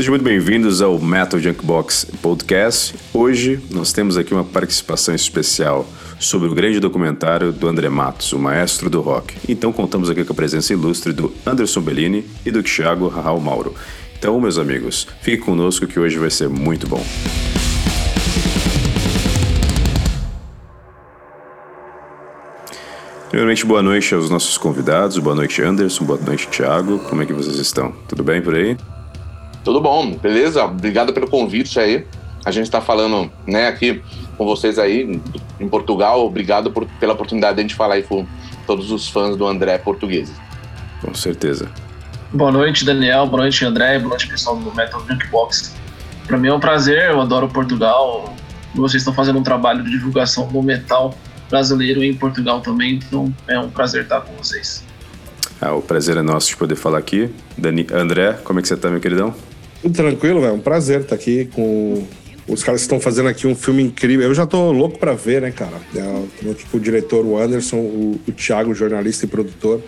Sejam muito bem-vindos ao Metal Junkbox Podcast. Hoje nós temos aqui uma participação especial sobre o grande documentário do André Matos, o maestro do rock. Então contamos aqui com a presença ilustre do Anderson Bellini e do Thiago Raul Mauro. Então, meus amigos, fiquem conosco que hoje vai ser muito bom. Primeiramente, boa noite aos nossos convidados. Boa noite, Anderson. Boa noite, Thiago. Como é que vocês estão? Tudo bem por aí? Tudo bom, beleza? Obrigado pelo convite aí. A gente está falando né, aqui com vocês aí em Portugal. Obrigado por, pela oportunidade de a gente falar aí com todos os fãs do André portugueses. Com certeza. Boa noite, Daniel. Boa noite, André. Boa noite, pessoal do Metal Junkbox. Para mim é um prazer, eu adoro Portugal. Vocês estão fazendo um trabalho de divulgação do metal brasileiro em Portugal também, então é um prazer estar com vocês. Ah, o prazer é nosso de poder falar aqui. Dani, André, como é que você está, meu queridão? Tudo tranquilo, é um prazer estar aqui com os caras que estão fazendo aqui um filme incrível. Eu já tô louco para ver, né, cara? É, tipo, o diretor, o Anderson, o, o Thiago, jornalista e produtor,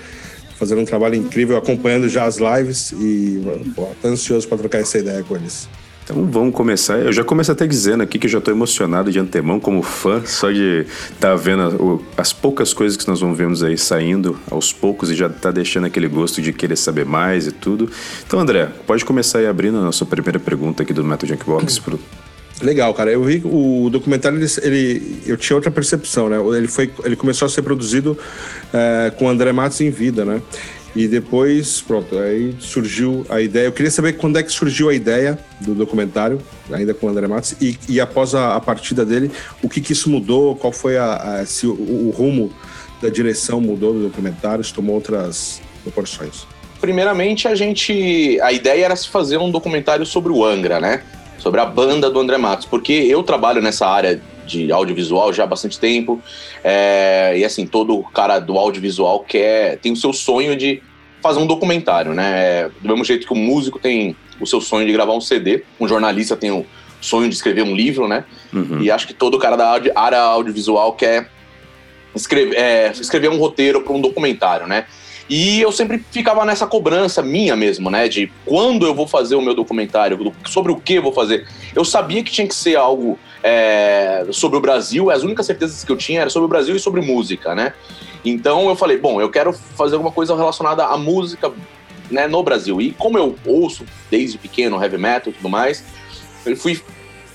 fazendo um trabalho incrível, acompanhando já as lives e pô, tô ansioso para trocar essa ideia com eles. Então vamos começar. Eu já começo até dizendo aqui que eu já estou emocionado de antemão como fã, só de estar tá vendo as poucas coisas que nós vamos vendo aí saindo aos poucos e já tá deixando aquele gosto de querer saber mais e tudo. Então, André, pode começar aí abrindo a nossa primeira pergunta aqui do Metal Junkbox pro Legal, cara. Eu vi o documentário, ele, ele, eu tinha outra percepção, né? Ele, foi, ele começou a ser produzido é, com o André Matos em vida, né? E depois, pronto, aí surgiu a ideia. Eu queria saber quando é que surgiu a ideia do documentário, ainda com o André Matos, e, e após a, a, partida dele, o que, que isso mudou, qual foi a, a se o, o, rumo da direção mudou do documentário, se tomou outras proporções. Primeiramente, a gente. A ideia era se fazer um documentário sobre o Angra, né? Sobre a banda do André Matos, porque eu trabalho nessa área de audiovisual já há bastante tempo. É, e assim, todo cara do audiovisual quer, tem o seu sonho de fazer um documentário, né? Do mesmo jeito que o músico tem o seu sonho de gravar um CD, um jornalista tem o sonho de escrever um livro, né? Uhum. E acho que todo cara da área audiovisual quer escrever, é, escrever um roteiro para um documentário, né? E eu sempre ficava nessa cobrança minha mesmo, né? De quando eu vou fazer o meu documentário, sobre o que eu vou fazer. Eu sabia que tinha que ser algo é, sobre o Brasil, as únicas certezas que eu tinha era sobre o Brasil e sobre música, né? Então eu falei, bom, eu quero fazer alguma coisa relacionada à música né, no Brasil. E como eu ouço desde pequeno heavy metal e tudo mais, eu fui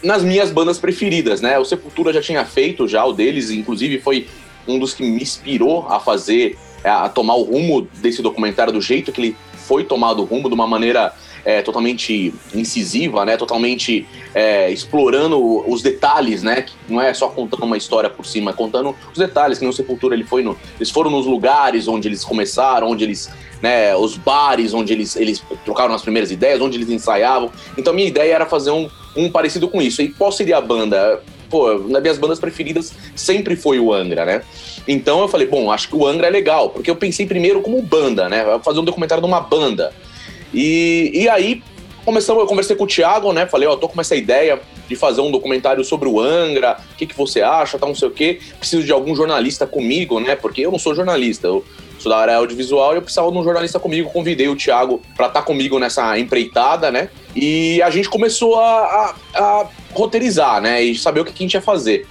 nas minhas bandas preferidas, né? O Sepultura já tinha feito já o deles, inclusive foi um dos que me inspirou a fazer, a tomar o rumo desse documentário do jeito que ele foi tomado o rumo, de uma maneira é, totalmente incisiva, né? Totalmente é, explorando os detalhes, né? Que não é só contando uma história por cima, é contando os detalhes. Que no Sepultura ele foi no, eles foram nos lugares onde eles começaram, onde eles, né? Os bares onde eles, eles trocaram as primeiras ideias, onde eles ensaiavam. Então minha ideia era fazer um, um parecido com isso. E qual seria a banda? Pô, nas minhas bandas preferidas sempre foi o Angra, né? Então eu falei, bom, acho que o Angra é legal, porque eu pensei primeiro como banda, né? Fazer um documentário de uma banda. E, e aí começamos, eu conversei com o Thiago, né? Falei, ó, oh, tô com essa ideia de fazer um documentário sobre o Angra, o que, que você acha, tá, não sei o quê. Preciso de algum jornalista comigo, né? Porque eu não sou jornalista, eu sou da área audiovisual e eu precisava de um jornalista comigo. Convidei o Thiago para estar tá comigo nessa empreitada, né? E a gente começou a, a, a roteirizar, né? E saber o que, que a gente ia fazer.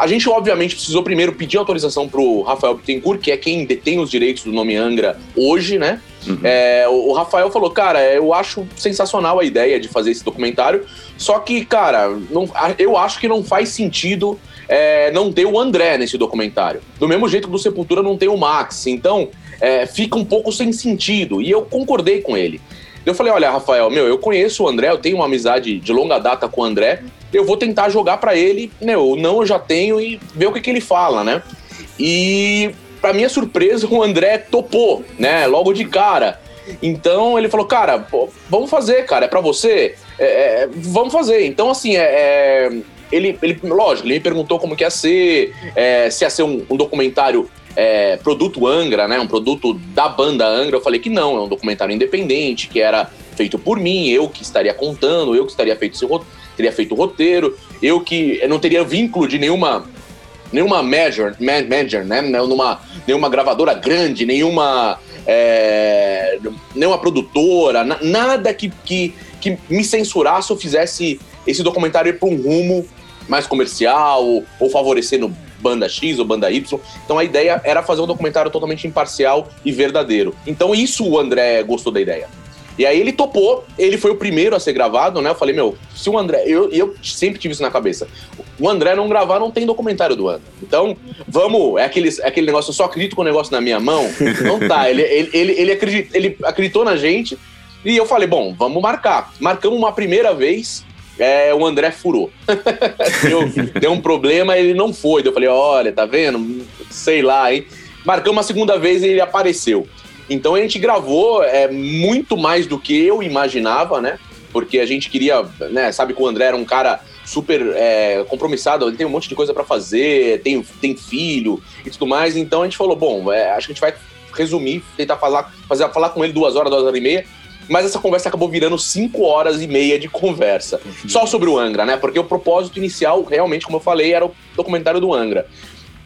A gente, obviamente, precisou primeiro pedir autorização pro Rafael Bittencourt, que é quem detém os direitos do nome Angra hoje, né? Uhum. É, o, Rafael falou, cara, eu acho sensacional a ideia de fazer esse documentário, só que, cara, não, eu acho que não faz sentido é, não ter o André nesse documentário. Do mesmo jeito que do Sepultura não tem o Max. Então, é, fica um pouco sem sentido. E eu concordei com ele. Eu falei, olha, Rafael, meu, eu conheço o André, eu tenho uma amizade de longa data com o André, eu vou tentar jogar para ele, meu, não eu já tenho e ver o que, que ele fala, né? E para minha surpresa, o André topou, né? Logo de cara. Então ele falou, cara, pô, vamos fazer, cara, é para você, é, é, vamos fazer. Então assim, é, é, ele, ele, lógico, ele me perguntou como que ia ser, é, se ia ser um, um documentário é, produto Angra, né? Um produto da banda Angra. Eu falei que não, é um documentário independente, que era feito por mim, eu que estaria contando, eu que estaria feito esse teria feito o roteiro, eu que não teria vínculo de nenhuma nenhuma major, major né? Numa, nenhuma gravadora grande, nenhuma é, nenhuma produtora, nada que, que, que me censurasse ou fizesse esse documentário ir para um rumo mais comercial ou, ou favorecendo banda X ou banda Y. Então a ideia era fazer um documentário totalmente imparcial e verdadeiro. Então isso o André gostou da ideia. E aí ele topou, ele foi o primeiro a ser gravado, né? Eu falei, meu, se o André. Eu, eu sempre tive isso na cabeça. O André não gravar, não tem documentário do André. Então, vamos. É aquele, é aquele negócio, eu só acredito com o negócio na minha mão. Não tá. Ele, ele, ele, ele, acredit, ele acreditou na gente. E eu falei, bom, vamos marcar. Marcamos uma primeira vez, é, o André furou. deu, deu, um problema, ele não foi. Eu falei, olha, tá vendo? Sei lá, hein? Marcamos uma segunda vez e ele apareceu. Então a gente gravou é, muito mais do que eu imaginava, né? Porque a gente queria, né? Sabe que o André era um cara super é, compromissado, ele tem um monte de coisa para fazer, tem, tem filho e tudo mais. Então a gente falou, bom, é, acho que a gente vai resumir, tentar falar, fazer, falar com ele duas horas, duas horas e meia. Mas essa conversa acabou virando cinco horas e meia de conversa. Uhum. Só sobre o Angra, né? Porque o propósito inicial, realmente, como eu falei, era o documentário do Angra.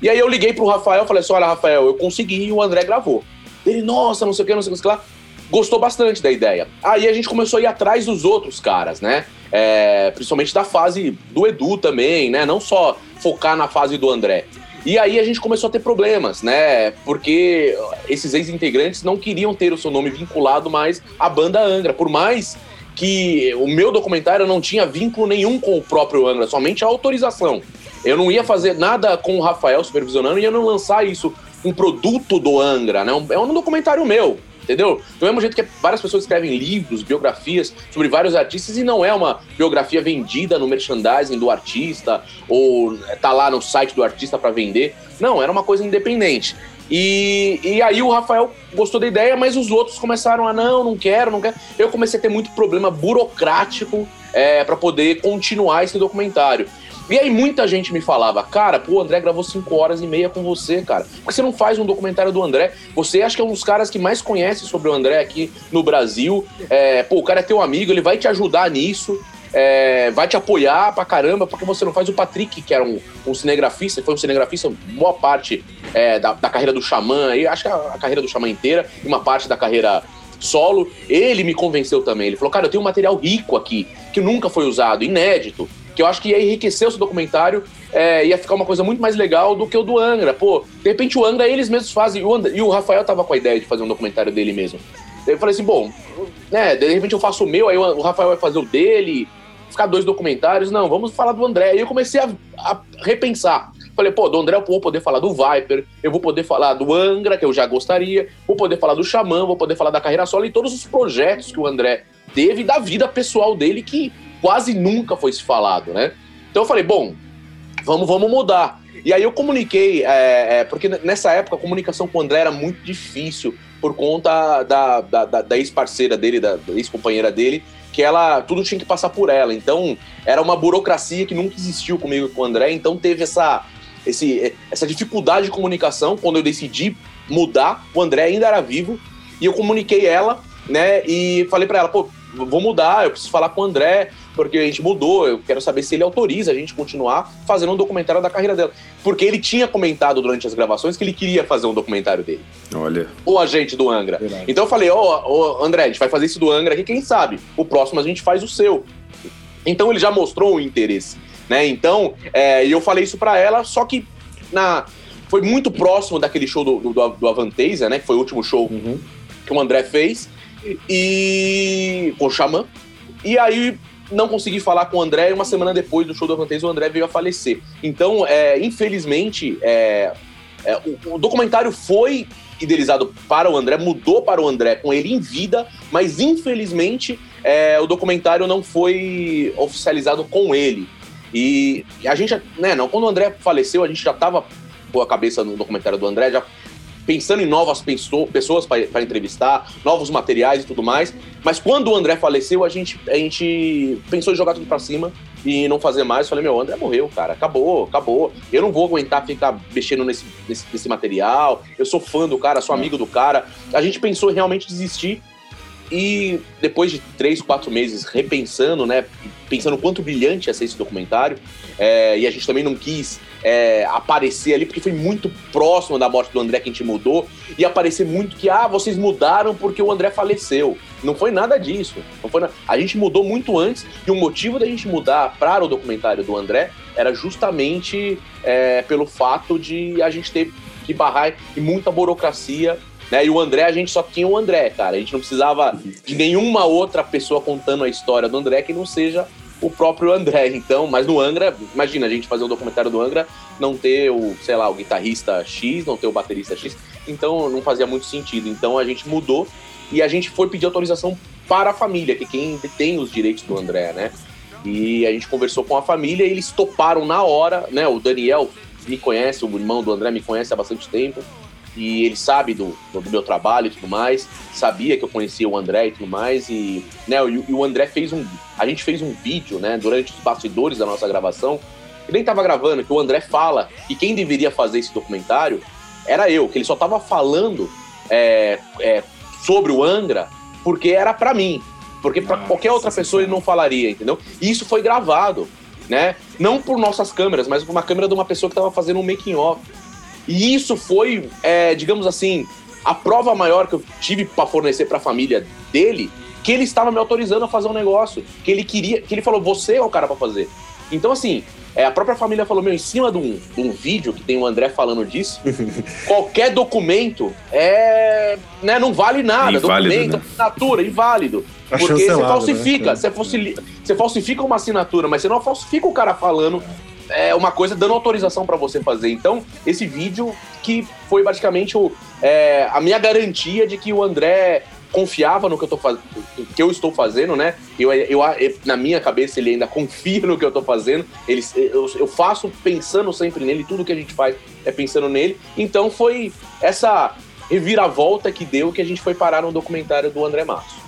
E aí eu liguei pro Rafael, falei assim: olha, Rafael, eu consegui e o André gravou. Ele, nossa, não sei o que, não sei o que lá. Gostou bastante da ideia. Aí a gente começou a ir atrás dos outros caras, né? É, principalmente da fase do Edu também, né? Não só focar na fase do André. E aí a gente começou a ter problemas, né? Porque esses ex-integrantes não queriam ter o seu nome vinculado mais à banda Angra, por mais que o meu documentário não tinha vínculo nenhum com o próprio Angra, somente a autorização. Eu não ia fazer nada com o Rafael supervisionando e eu não lançar isso um produto do Angra, né? é um documentário meu, entendeu? Do mesmo jeito que várias pessoas escrevem livros, biografias sobre vários artistas e não é uma biografia vendida no merchandising do artista ou tá lá no site do artista para vender. Não, era uma coisa independente. E, e aí o Rafael gostou da ideia, mas os outros começaram a não, não quero, não quero. Eu comecei a ter muito problema burocrático é, para poder continuar esse documentário. E aí muita gente me falava, cara, pô, o André gravou 5 horas e meia com você, cara. Por que você não faz um documentário do André? Você acha que é um dos caras que mais conhece sobre o André aqui no Brasil. É, pô, o cara é teu amigo, ele vai te ajudar nisso. É, vai te apoiar pra caramba, porque você não faz o Patrick, que era um, um cinegrafista, foi um cinegrafista boa parte é, da, da, carreira do Xamã, acho que a, a, carreira do Xamã inteira, e uma parte da carreira solo. Ele me convenceu também. Ele falou, cara, eu tenho um material rico aqui, que nunca foi usado, inédito que eu acho que ia enriquecer o seu documentário, é, ia ficar uma coisa muito mais legal do que o do Angra. Pô, de repente o Angra eles mesmos fazem, o, e o Rafael tava com a ideia de fazer um documentário dele mesmo. Eu falei assim, bom, né, de repente eu faço o meu, aí o Rafael vai fazer o dele, ficar dois documentários. Não, vamos falar do André. E eu comecei a, a repensar. Falei, pô, do André eu vou poder falar do Viper, eu vou poder falar do Angra, que eu já gostaria, vou poder falar do Xamã, vou poder falar da carreira solo e todos os projetos que o André teve da vida pessoal dele que quase nunca foi se falado, né? Então eu falei, bom, vamos, vamos mudar. E aí eu comuniquei, é, é, porque nessa época a comunicação com o André era muito difícil por conta da, da, da, da ex-parceira dele, da, da ex-companheira dele, que ela tudo tinha que passar por ela. Então era uma burocracia que nunca existiu comigo e com o André. Então teve essa, esse, essa dificuldade de comunicação quando eu decidi mudar. O André ainda era vivo e eu comuniquei ela, né? E falei para ela, pô, vou mudar, eu preciso falar com o André, porque a gente mudou, eu quero saber se ele autoriza a gente continuar fazendo um documentário da carreira dela. Porque ele tinha comentado durante as gravações que ele queria fazer um documentário dele. Olha. O agente do Angra. Verdade. Então eu falei, ó, oh, oh, André, a gente vai fazer esse do Angra aqui, quem sabe? O próximo a gente faz o seu. Então ele já mostrou o interesse, né? Então, é, eu falei isso para ela, só que na foi muito próximo daquele show do, do, do Avantasia, né? Que foi o último show uhum. que o André fez. E. com o Xamã. E aí não consegui falar com o André e uma semana depois do show do Avantasia o André veio a falecer. Então, é, infelizmente, é, é, o, o, documentário foi idealizado para o André, mudou para o André com ele em vida, mas infelizmente é, o documentário não foi oficializado com ele. E a gente, né, não, quando o André faleceu, a gente já estava com a cabeça no documentário do André, já pensando em novas pessoas para entrevistar, novos materiais e tudo mais. Mas quando o André faleceu, a gente, a gente pensou em jogar tudo para cima e não fazer mais. Falei, meu, o André morreu, cara. Acabou, acabou. Eu não vou aguentar ficar mexendo nesse, nesse, nesse material. Eu sou fã do cara, sou amigo do cara. A gente pensou em realmente desistir. E depois de três, quatro meses repensando, né? Pensando quanto brilhante ia ser esse documentário, é, e a gente também não quis é, aparecer ali, porque foi muito próximo da morte do André que a gente mudou, e aparecer muito que, ah, vocês mudaram porque o André faleceu. Não foi nada disso. Não foi na... A gente mudou muito antes, e o motivo da gente mudar para o documentário do André era justamente é, pelo fato de a gente ter que barrar em muita burocracia né? E o André, a gente só tinha o André, cara. A gente não precisava de nenhuma outra pessoa contando a história do André que não seja o próprio André. Então, mas no Angra, imagina a gente fazer um documentário do Angra, não ter o, sei lá, o guitarrista X, não ter o baterista X. Então não fazia muito sentido. Então a gente mudou e a gente foi pedir autorização para a família, que é quem tem os direitos do André, né? E a gente conversou com a família e eles toparam na hora, né? O Daniel me conhece, o irmão do André me conhece há bastante tempo e ele sabe do, do, meu trabalho e tudo mais, sabia que eu conhecia o André e tudo mais, e, né, e, e, o André fez um. A gente fez um vídeo, né, durante os bastidores da nossa gravação, que nem tava gravando, que o André fala que quem deveria fazer esse documentário era eu, que ele só tava falando é, é, sobre o Angra porque era para mim. Porque para qualquer outra pessoa ele não falaria, entendeu? E isso foi gravado, né? Não por nossas câmeras, mas por uma câmera de uma pessoa que tava fazendo um making off. E isso foi, é, digamos assim, a prova maior que eu tive para fornecer para a família dele, que ele estava me autorizando a fazer um negócio, que ele queria, que ele falou, você é o cara para fazer. Então, assim, é, a própria família falou, meu, em cima de um, de um vídeo que tem o André falando disso, qualquer documento é, né, não vale nada. Inválido, documento, né? assinatura, inválido. Tá porque você falsifica, né? você, falsi- você falsifica uma assinatura, mas você não falsifica o cara falando é, uma coisa dando autorização para você fazer. Então, esse vídeo que foi basicamente o, é, a minha garantia de que o André confiava no que eu, tô faz... que eu estou fazendo, né? Eu, eu, na minha cabeça ele ainda confia no que eu estou fazendo. Ele, eu, eu faço pensando sempre nele, tudo que a gente faz é pensando nele. Então foi essa reviravolta que deu que a gente foi parar no documentário do André Matos.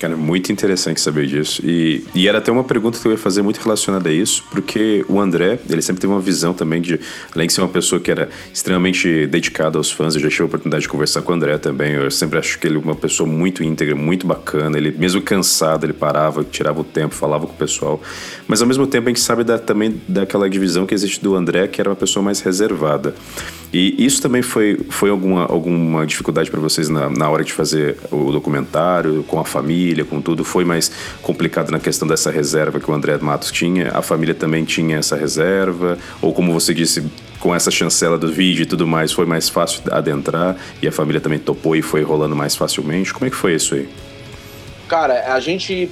Cara, muito interessante saber disso. E, e era até uma pergunta que eu ia fazer muito relacionada a isso, porque o André, ele sempre teve uma visão também de, além de ser uma pessoa que era extremamente dedicada aos fãs, eu já tive a oportunidade de conversar com o André também, eu sempre acho que ele é uma pessoa muito íntegra, muito bacana, ele mesmo cansado, ele parava, tirava o tempo, falava com o pessoal, mas ao mesmo tempo a gente sabe da, também daquela divisão que existe do André, que era uma pessoa mais reservada. E isso também foi, foi alguma, alguma dificuldade para vocês na, na hora de fazer o documentário, com a família, com tudo? Foi mais complicado na questão dessa reserva que o André Matos tinha? A família também tinha essa reserva? Ou como você disse, com essa chancela do vídeo e tudo mais, foi mais fácil adentrar e a família também topou e foi rolando mais facilmente? Como é que foi isso aí? Cara, a gente.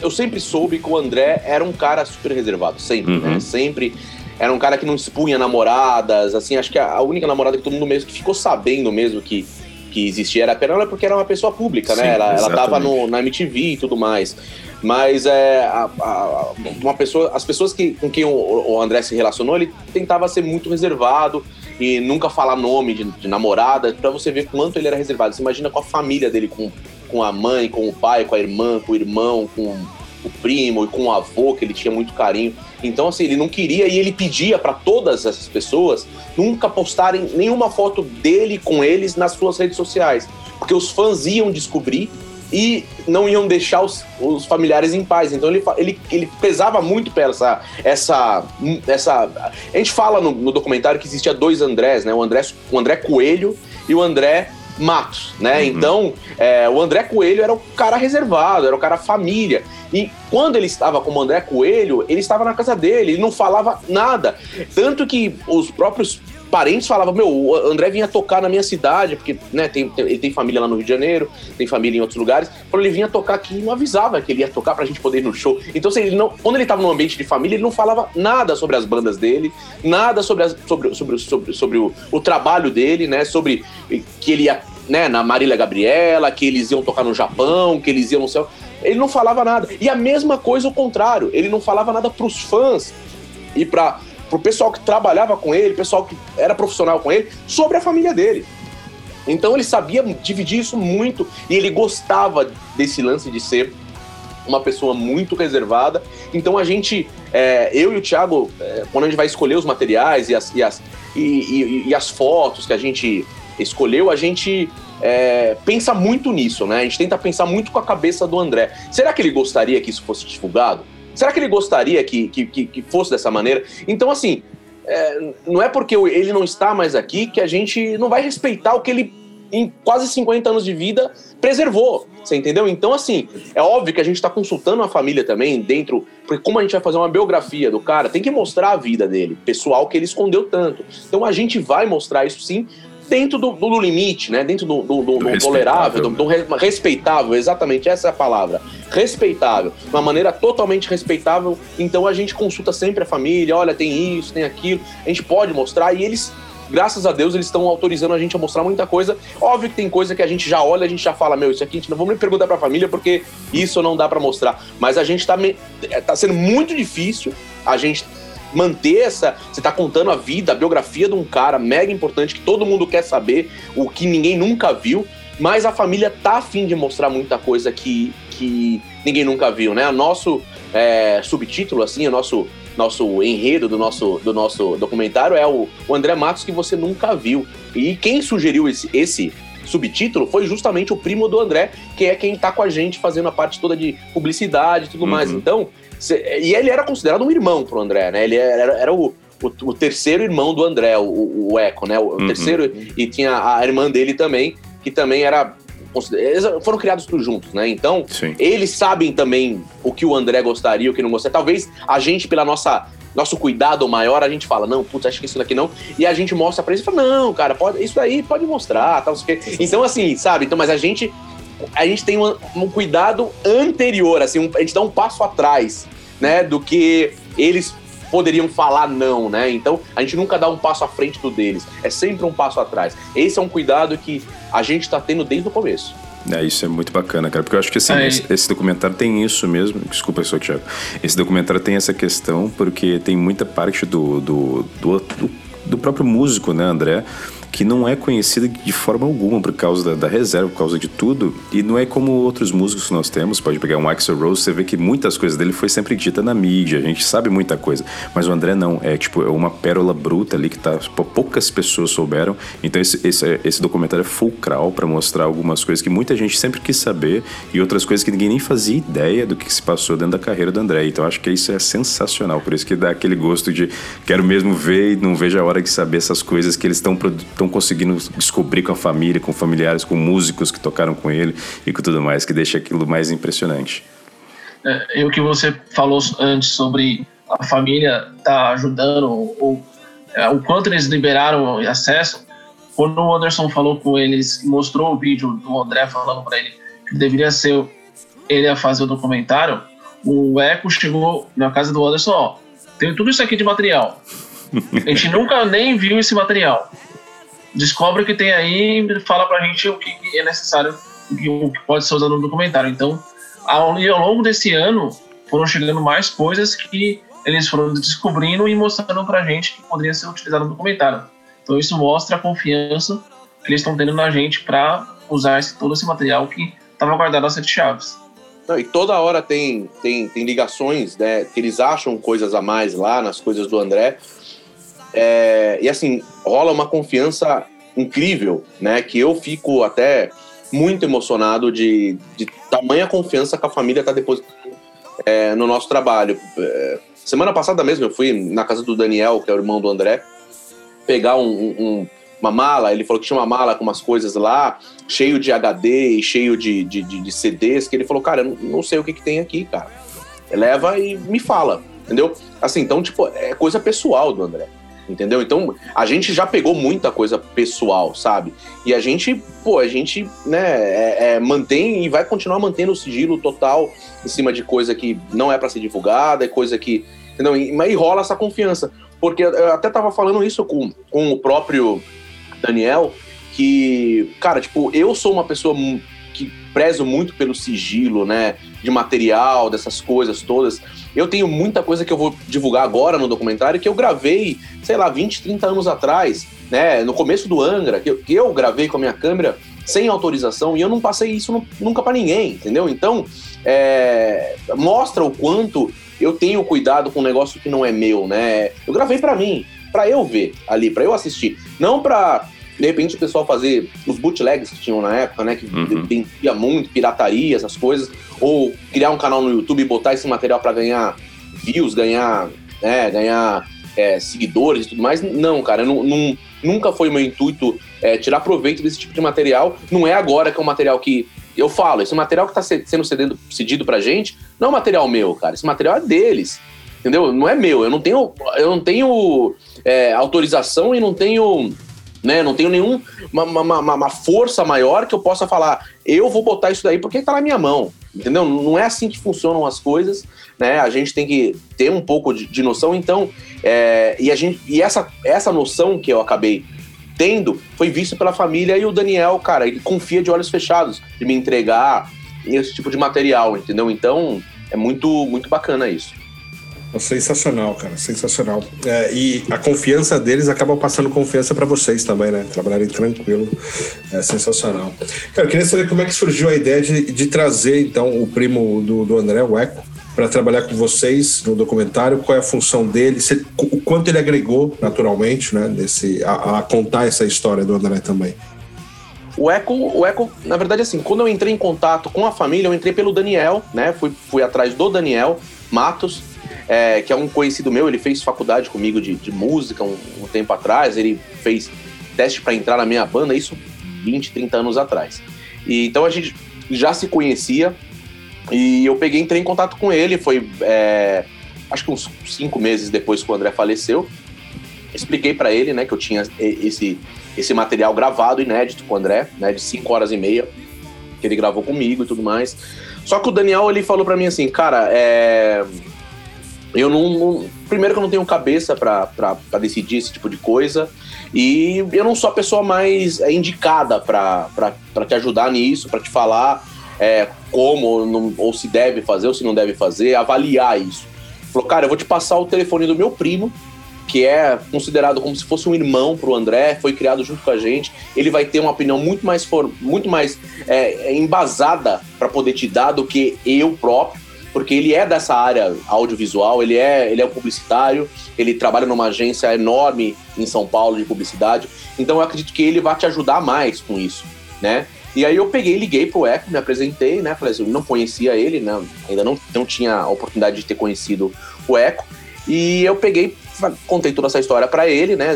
Eu sempre soube que o André era um cara super reservado, sempre, Uhum. né? Sempre. Era um cara que não expunha namoradas, assim, acho que a a única namorada que todo mundo mesmo que ficou sabendo mesmo que, que existia era a Pernambuco porque era uma pessoa pública, Sim, né? Ela, ela tava no, na MTV e tudo mais. Mas é, a- a- uma pessoa, as pessoas que, com quem o, o André se relacionou, ele tentava ser muito reservado e nunca falar nome de, de namorada, pra você ver quanto ele era reservado. Você imagina com a família dele, com, com a mãe, com o pai, com a irmã, com o irmão, com o primo e com o avô, que ele tinha muito carinho. Então, assim, ele não queria e ele pedia pra todas essas pessoas nunca postarem nenhuma foto dele com eles nas suas redes sociais. Porque os fãs iam descobrir e não iam deixar os, os familiares em paz. Então ele, ele, ele pesava muito pela essa, essa, essa. A gente fala no, no documentário que existia dois Andrés, né? O André, o André Coelho e o André Matos, né? Então, é, o André Coelho era o cara reservado, era o cara família. E quando ele estava como André Coelho, ele estava na casa dele, ele não falava nada. Tanto que os próprios parentes falavam, meu, o André vinha tocar na minha cidade, porque né, tem, tem- ele tem família lá no Rio de Janeiro, tem família em outros lugares. Quando ele vinha tocar aqui, não avisava que ele ia tocar pra gente poder ir no show. Então, assim, ele não, quando ele estava num ambiente de família, ele não falava nada sobre as bandas dele, nada sobre, as- sobre, sobre, sobre, sobre o, o trabalho dele, né? Sobre que ele ia né, na Marília Gabriela, que eles iam tocar no Japão, que eles iam no céu. Ele não falava nada. E a mesma coisa o contrário, ele não falava nada pros fãs e para pro pessoal que trabalhava com ele, pessoal que era profissional com ele, sobre a família dele. Então ele sabia dividir isso muito e ele gostava desse lance de ser uma pessoa muito reservada. Então a gente, é, eu e o Thiago, é, quando a gente vai escolher os materiais e as, e as, e, e- e as fotos que a gente escolheu, a gente é, pensa muito nisso, né? A gente tenta pensar muito com a cabeça do André. Será que ele gostaria que isso fosse divulgado? Será que ele gostaria que, que, que, que fosse dessa maneira? Então, assim, é, não é porque ele não está mais aqui que a gente não vai respeitar o que ele, em quase 50 anos de vida, preservou. Você entendeu? Então, assim, é óbvio que a gente está consultando a família também dentro. Porque, como a gente vai fazer uma biografia do cara, tem que mostrar a vida dele, pessoal que ele escondeu tanto. Então, a gente vai mostrar isso sim, dentro do, do, limite, né? Dentro do, do, do, do tolerável, do, do, respeitável, exatamente, essa é a palavra. Respeitável. Uma maneira totalmente respeitável. Então a gente consulta sempre a família, olha, tem isso, tem aquilo. A gente pode mostrar e eles. Graças a Deus, eles estão autorizando a gente a mostrar muita coisa. Óbvio que tem coisa que a gente já olha, a gente já fala, meu, isso aqui a gente não vamos nem perguntar pra família, porque isso não dá para mostrar. Mas a gente tá, me... tá sendo muito difícil a gente manter essa. Você tá contando a vida, a biografia de um cara mega importante que todo mundo quer saber, o que ninguém nunca viu, mas a família tá afim de mostrar muita coisa que, que ninguém nunca viu, né? O nosso é, subtítulo, assim, o nosso, nosso enredo do nosso, do nosso documentário é o, o André Matos que você nunca viu. E quem sugeriu esse, esse subtítulo foi justamente o primo do André, que é quem tá com a gente fazendo a parte toda de publicidade e tudo uhum. mais. Então, e ele era considerado um irmão pro André, né? Ele era, era o, o, o, terceiro irmão do André, o, o Eco, né? O uhum. terceiro, e tinha a irmã dele também, que também era. Eles foram criados todos juntos, né? Então, Sim. eles sabem também o que o André gostaria, o que não gostaria. Talvez a gente, pela nossa nosso cuidado maior, a gente fala, não, putz, acho que isso daqui não. E a gente mostra pra eles e fala, não, cara, pode, isso aí pode mostrar, tal, Então, assim, sabe? Então, mas a gente a gente tem um, um cuidado anterior, assim, um, a gente dá um passo atrás, né, do que eles poderiam falar não, né? Então a gente nunca dá um passo à frente do deles, é sempre um passo atrás. Esse é um cuidado que a gente está tendo desde o começo. É, isso é muito bacana, cara, porque eu acho que assim, esse, esse, documentário tem isso mesmo. Desculpa, sou Thiago. Esse documentário tem essa questão porque tem muita parte do, do, do, do, do próprio músico, né, André? Que não é conhecida de forma alguma por causa da, da, reserva, por causa de tudo. E não é como outros músicos que nós temos. Pode pegar um Axel Rose, você vê que muitas coisas dele foi sempre dita na mídia, a gente sabe muita coisa. Mas o André não, é tipo é uma pérola bruta ali que tá, poucas pessoas souberam. Então esse, esse, esse documentário é fulcral para mostrar algumas coisas que muita gente sempre quis saber e outras coisas que ninguém nem fazia ideia do que se passou dentro da carreira do André. Então acho que isso é sensacional, por isso que dá aquele gosto de quero mesmo ver e não vejo a hora de saber essas coisas que eles estão estão conseguindo descobrir com a família, com familiares, com músicos que tocaram com ele e com tudo mais, que deixa aquilo mais impressionante. É, e o que você falou antes sobre a família tá ajudando, ou é, o quanto eles liberaram acesso, quando o Anderson falou com eles, mostrou o vídeo do André falando para ele que deveria ser ele a fazer o documentário, o Eco chegou na casa do Anderson, ó, tem tudo isso aqui de material. A gente nunca nem viu esse material descobre o que tem aí e fala pra gente o que é necessário, o que pode ser usado no documentário. Então, ao, ao longo desse ano, foram chegando mais coisas que eles foram descobrindo e mostrando pra gente que poderia ser utilizado no documentário. Então, isso mostra a confiança que eles estão tendo na gente para usar esse, todo esse material que estava guardado às sete chaves. Não, e toda hora tem, tem, tem ligações, né? Que eles acham coisas a mais lá nas coisas do André. É, e assim, rola uma confiança incrível, né? Que eu fico até muito emocionado de, de tamanha confiança que a família está depositando é, no nosso trabalho. É, semana passada mesmo eu fui na casa do Daniel, que é o irmão do André, pegar um, um, uma mala. Ele falou que tinha uma mala com umas coisas lá, cheio de HD e cheio de, de, de, de CDs, que ele falou, cara, eu não sei o que, que tem aqui, cara. Leva e me fala, entendeu? Assim, então, tipo, é coisa pessoal do André entendeu? Então, a gente já pegou muita coisa pessoal, sabe? E a gente, pô, a gente, né, é, é, mantém e vai continuar mantendo o sigilo total em cima de coisa que não é para ser divulgada, é coisa que, entendeu? E, e rola essa confiança. Porque eu até tava falando isso com, com o próprio Daniel, que, cara, tipo, eu sou uma pessoa prezo muito pelo sigilo, né, de material, dessas coisas todas. Eu tenho muita coisa que eu vou divulgar agora no documentário que eu gravei, sei lá, 20, 30 anos atrás, né? No começo do Angra, que eu, gravei com a minha câmera sem autorização e eu não passei isso nunca para ninguém, entendeu? Então, é, mostra o quanto eu tenho cuidado com um negócio que não é meu, né? Eu gravei para mim, para eu ver ali, para eu assistir, não para de repente o pessoal fazer os bootlegs que tinham na época, né? Que uhum. vendia muito, pirataria, essas coisas, ou criar um canal no YouTube e botar esse material para ganhar views, ganhar, né, ganhar é, seguidores e tudo mais. Não, cara, não, não, nunca foi meu intuito é, tirar proveito desse tipo de material. Não é agora que é um material que. Eu falo, esse material que está sendo cedido, cedido pra gente não é um material meu, cara. Esse material é deles. Entendeu? Não é meu. Eu não tenho, eu não tenho é, autorização e não tenho né? Não tenho nenhuma uma, uma, uma, força maior que eu possa falar, eu vou botar isso daí porque está na minha mão, entendeu? Não é assim que funcionam as coisas, né? A gente tem que ter um pouco de, de noção, então, é, e a gente e essa essa noção que eu acabei tendo foi visto pela família e o Daniel, cara, ele confia de olhos fechados de me entregar esse tipo de material, entendeu? Então é muito muito bacana isso. Sensacional, cara, sensacional. É, e a confiança deles acaba passando confiança para vocês também, né? Trabalharem tranquilo, é sensacional. Cara, eu queria saber como é que surgiu a ideia de, de trazer, então, o primo do, do André, o Eco, para trabalhar com vocês no documentário, qual é a função dele, se, o quanto ele agregou, naturalmente, né, desse, a, a contar essa história do André também. O Eco, o Eco, na verdade, assim, quando eu entrei em contato com a família, eu entrei pelo Daniel, né? Fui, fui atrás do Daniel Matos, é, que é um conhecido meu, ele fez faculdade comigo de, de música um, um, tempo atrás, ele fez teste para entrar na minha banda, isso 20, 30 anos atrás. E, então a gente já se conhecia e eu peguei, entrei em contato com ele, foi é, acho que uns cinco meses depois que o André faleceu. Expliquei para ele, né, que eu tinha esse, esse material gravado, inédito com o André, né, de cinco horas e meia, que ele gravou comigo e tudo mais. Só que o Daniel, ele falou para mim assim, cara, é eu não, não, Primeiro que eu não tenho cabeça para decidir esse tipo de coisa. E eu não sou a pessoa mais é, indicada para te ajudar nisso, para te falar é, como ou, não, ou se deve fazer ou se não deve fazer, avaliar isso. Falou, cara, eu vou te passar o telefone do meu primo, que é considerado como se fosse um irmão para o André, foi criado junto com a gente. Ele vai ter uma opinião muito mais, for, muito mais é, embasada para poder te dar do que eu próprio porque ele é dessa área audiovisual, ele é, ele é um publicitário, ele trabalha numa agência enorme em São Paulo de publicidade, então eu acredito que ele vai te ajudar mais com isso, né? E aí eu peguei, liguei pro Eco, me apresentei, né? Falei assim, eu não conhecia ele, né? Ainda não, não tinha a oportunidade de ter conhecido o Eco. E eu peguei, contei toda essa história para ele, né?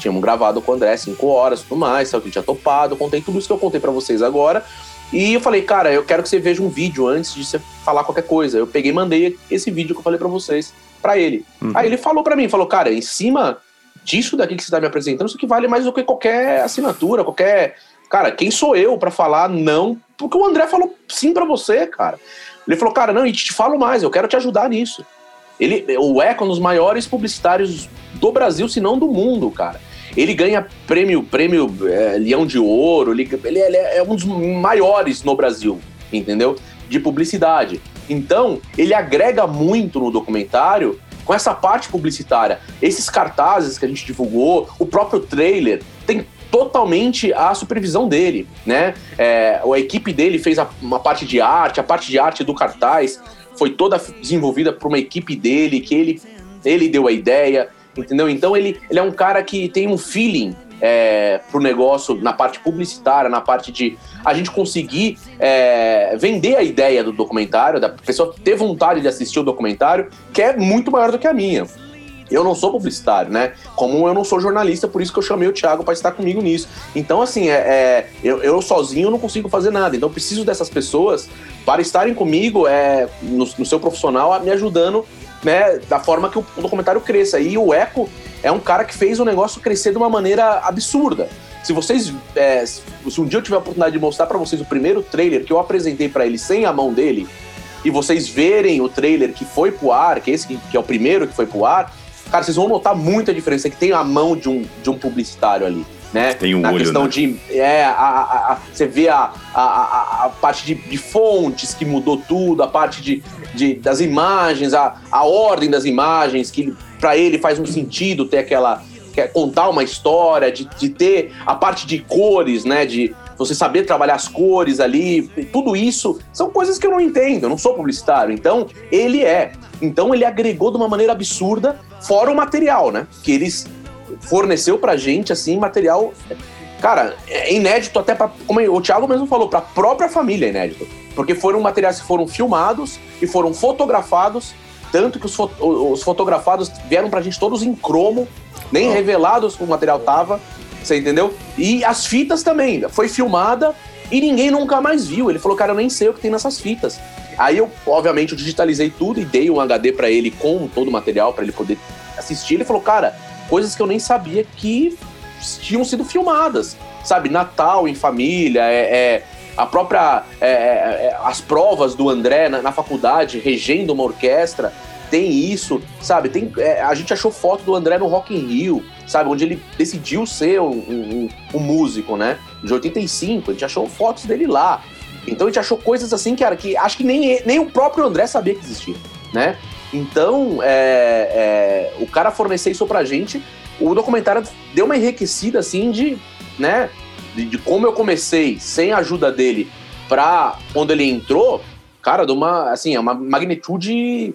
Tínhamos gravado com o André cinco horas, tudo mais, sabe que ele tinha topado, contei tudo isso que eu contei para vocês agora. E eu falei, cara, eu quero que você veja um vídeo antes de você falar qualquer coisa. Eu peguei e mandei esse vídeo que eu falei para vocês para ele. Uhum. Aí ele falou para mim, falou, cara, em cima disso daqui que você tá me apresentando, isso que vale mais do que qualquer assinatura, qualquer. Cara, quem sou eu para falar não? Porque o André falou sim para você, cara. Ele falou, cara, não, e te falo mais, eu quero te ajudar nisso. Ele, o Eco é um dos maiores publicitários do Brasil, se não do mundo, cara. Ele ganha prêmio, prêmio é, Leão de Ouro, ele, ele, ele é um dos maiores no Brasil, entendeu? De publicidade. Então, ele agrega muito no documentário com essa parte publicitária. Esses cartazes que a gente divulgou, o próprio trailer, tem totalmente a supervisão dele, né? É, a equipe dele fez a, uma parte de arte, a parte de arte do cartaz foi toda desenvolvida por uma equipe dele, que ele, ele deu a ideia, entendeu? Então ele, ele é um cara que tem um feeling é, pro negócio na parte publicitária, na parte de a gente conseguir é, vender a ideia do documentário, da pessoa ter vontade de assistir o documentário, que é muito maior do que a minha. Eu não sou publicitário, né? Como eu não sou jornalista, por isso que eu chamei o Thiago para estar comigo nisso. Então, assim, é, é eu, eu, sozinho não consigo fazer nada. Então, preciso dessas pessoas para estarem comigo é, no, no seu profissional, me ajudando né, da forma que o documentário cresça. E o Eco é um cara que fez o negócio crescer de uma maneira absurda. Se vocês, é, se um dia eu tiver a oportunidade de mostrar para vocês o primeiro trailer que eu apresentei para ele sem a mão dele, e vocês verem o trailer que foi pro ar, que esse que é o primeiro que foi pro ar, cara, vocês vão notar muita diferença que tem a mão de um, de um publicitário ali né? Tem um Na olho, questão né? de. É, a, a, a, você vê a, a, parte de, de, fontes que mudou tudo, a parte de, de das imagens, a, a ordem das imagens, que para ele faz um sentido ter aquela. Quer contar uma história, de, de ter a parte de cores, né? De você saber trabalhar as cores ali, tudo isso são coisas que eu não entendo, eu não sou publicitário. Então, ele é. Então, ele agregou de uma maneira absurda, fora o material, né? Que eles forneceu pra gente, assim, material. Cara, é inédito até para Como o Thiago mesmo falou, pra própria família é inédito. Porque foram materiais que foram filmados e foram fotografados Tanto que os, fo os fotografados vieram pra gente todos em cromo, nem oh. revelados o material tava, você entendeu? E as fitas também, foi filmada e ninguém nunca mais viu. Ele falou, cara, eu nem sei o que tem nessas fitas. Aí eu, obviamente, eu digitalizei tudo e dei um HD para ele com todo o material para ele poder assistir. Ele falou, cara, coisas que eu nem sabia que tinham sido filmadas, sabe? Natal em família, é, é a própria é, é, é as provas do André na, na, faculdade, regendo uma orquestra, tem isso, sabe? Tem, é, a gente achou foto do André no Rock in Rio, sabe? Onde ele decidiu ser um, um, um músico, né? De 85, a gente achou fotos dele lá. Então a gente achou coisas assim, cara, que acho que nem, nem o próprio André sabia que existia, né? Então, é, é, o cara fornecer isso pra gente, o documentário deu uma enriquecida, assim, de, né, de, de como eu comecei sem a ajuda dele pra quando ele entrou, cara, de uma, assim, é uma magnitude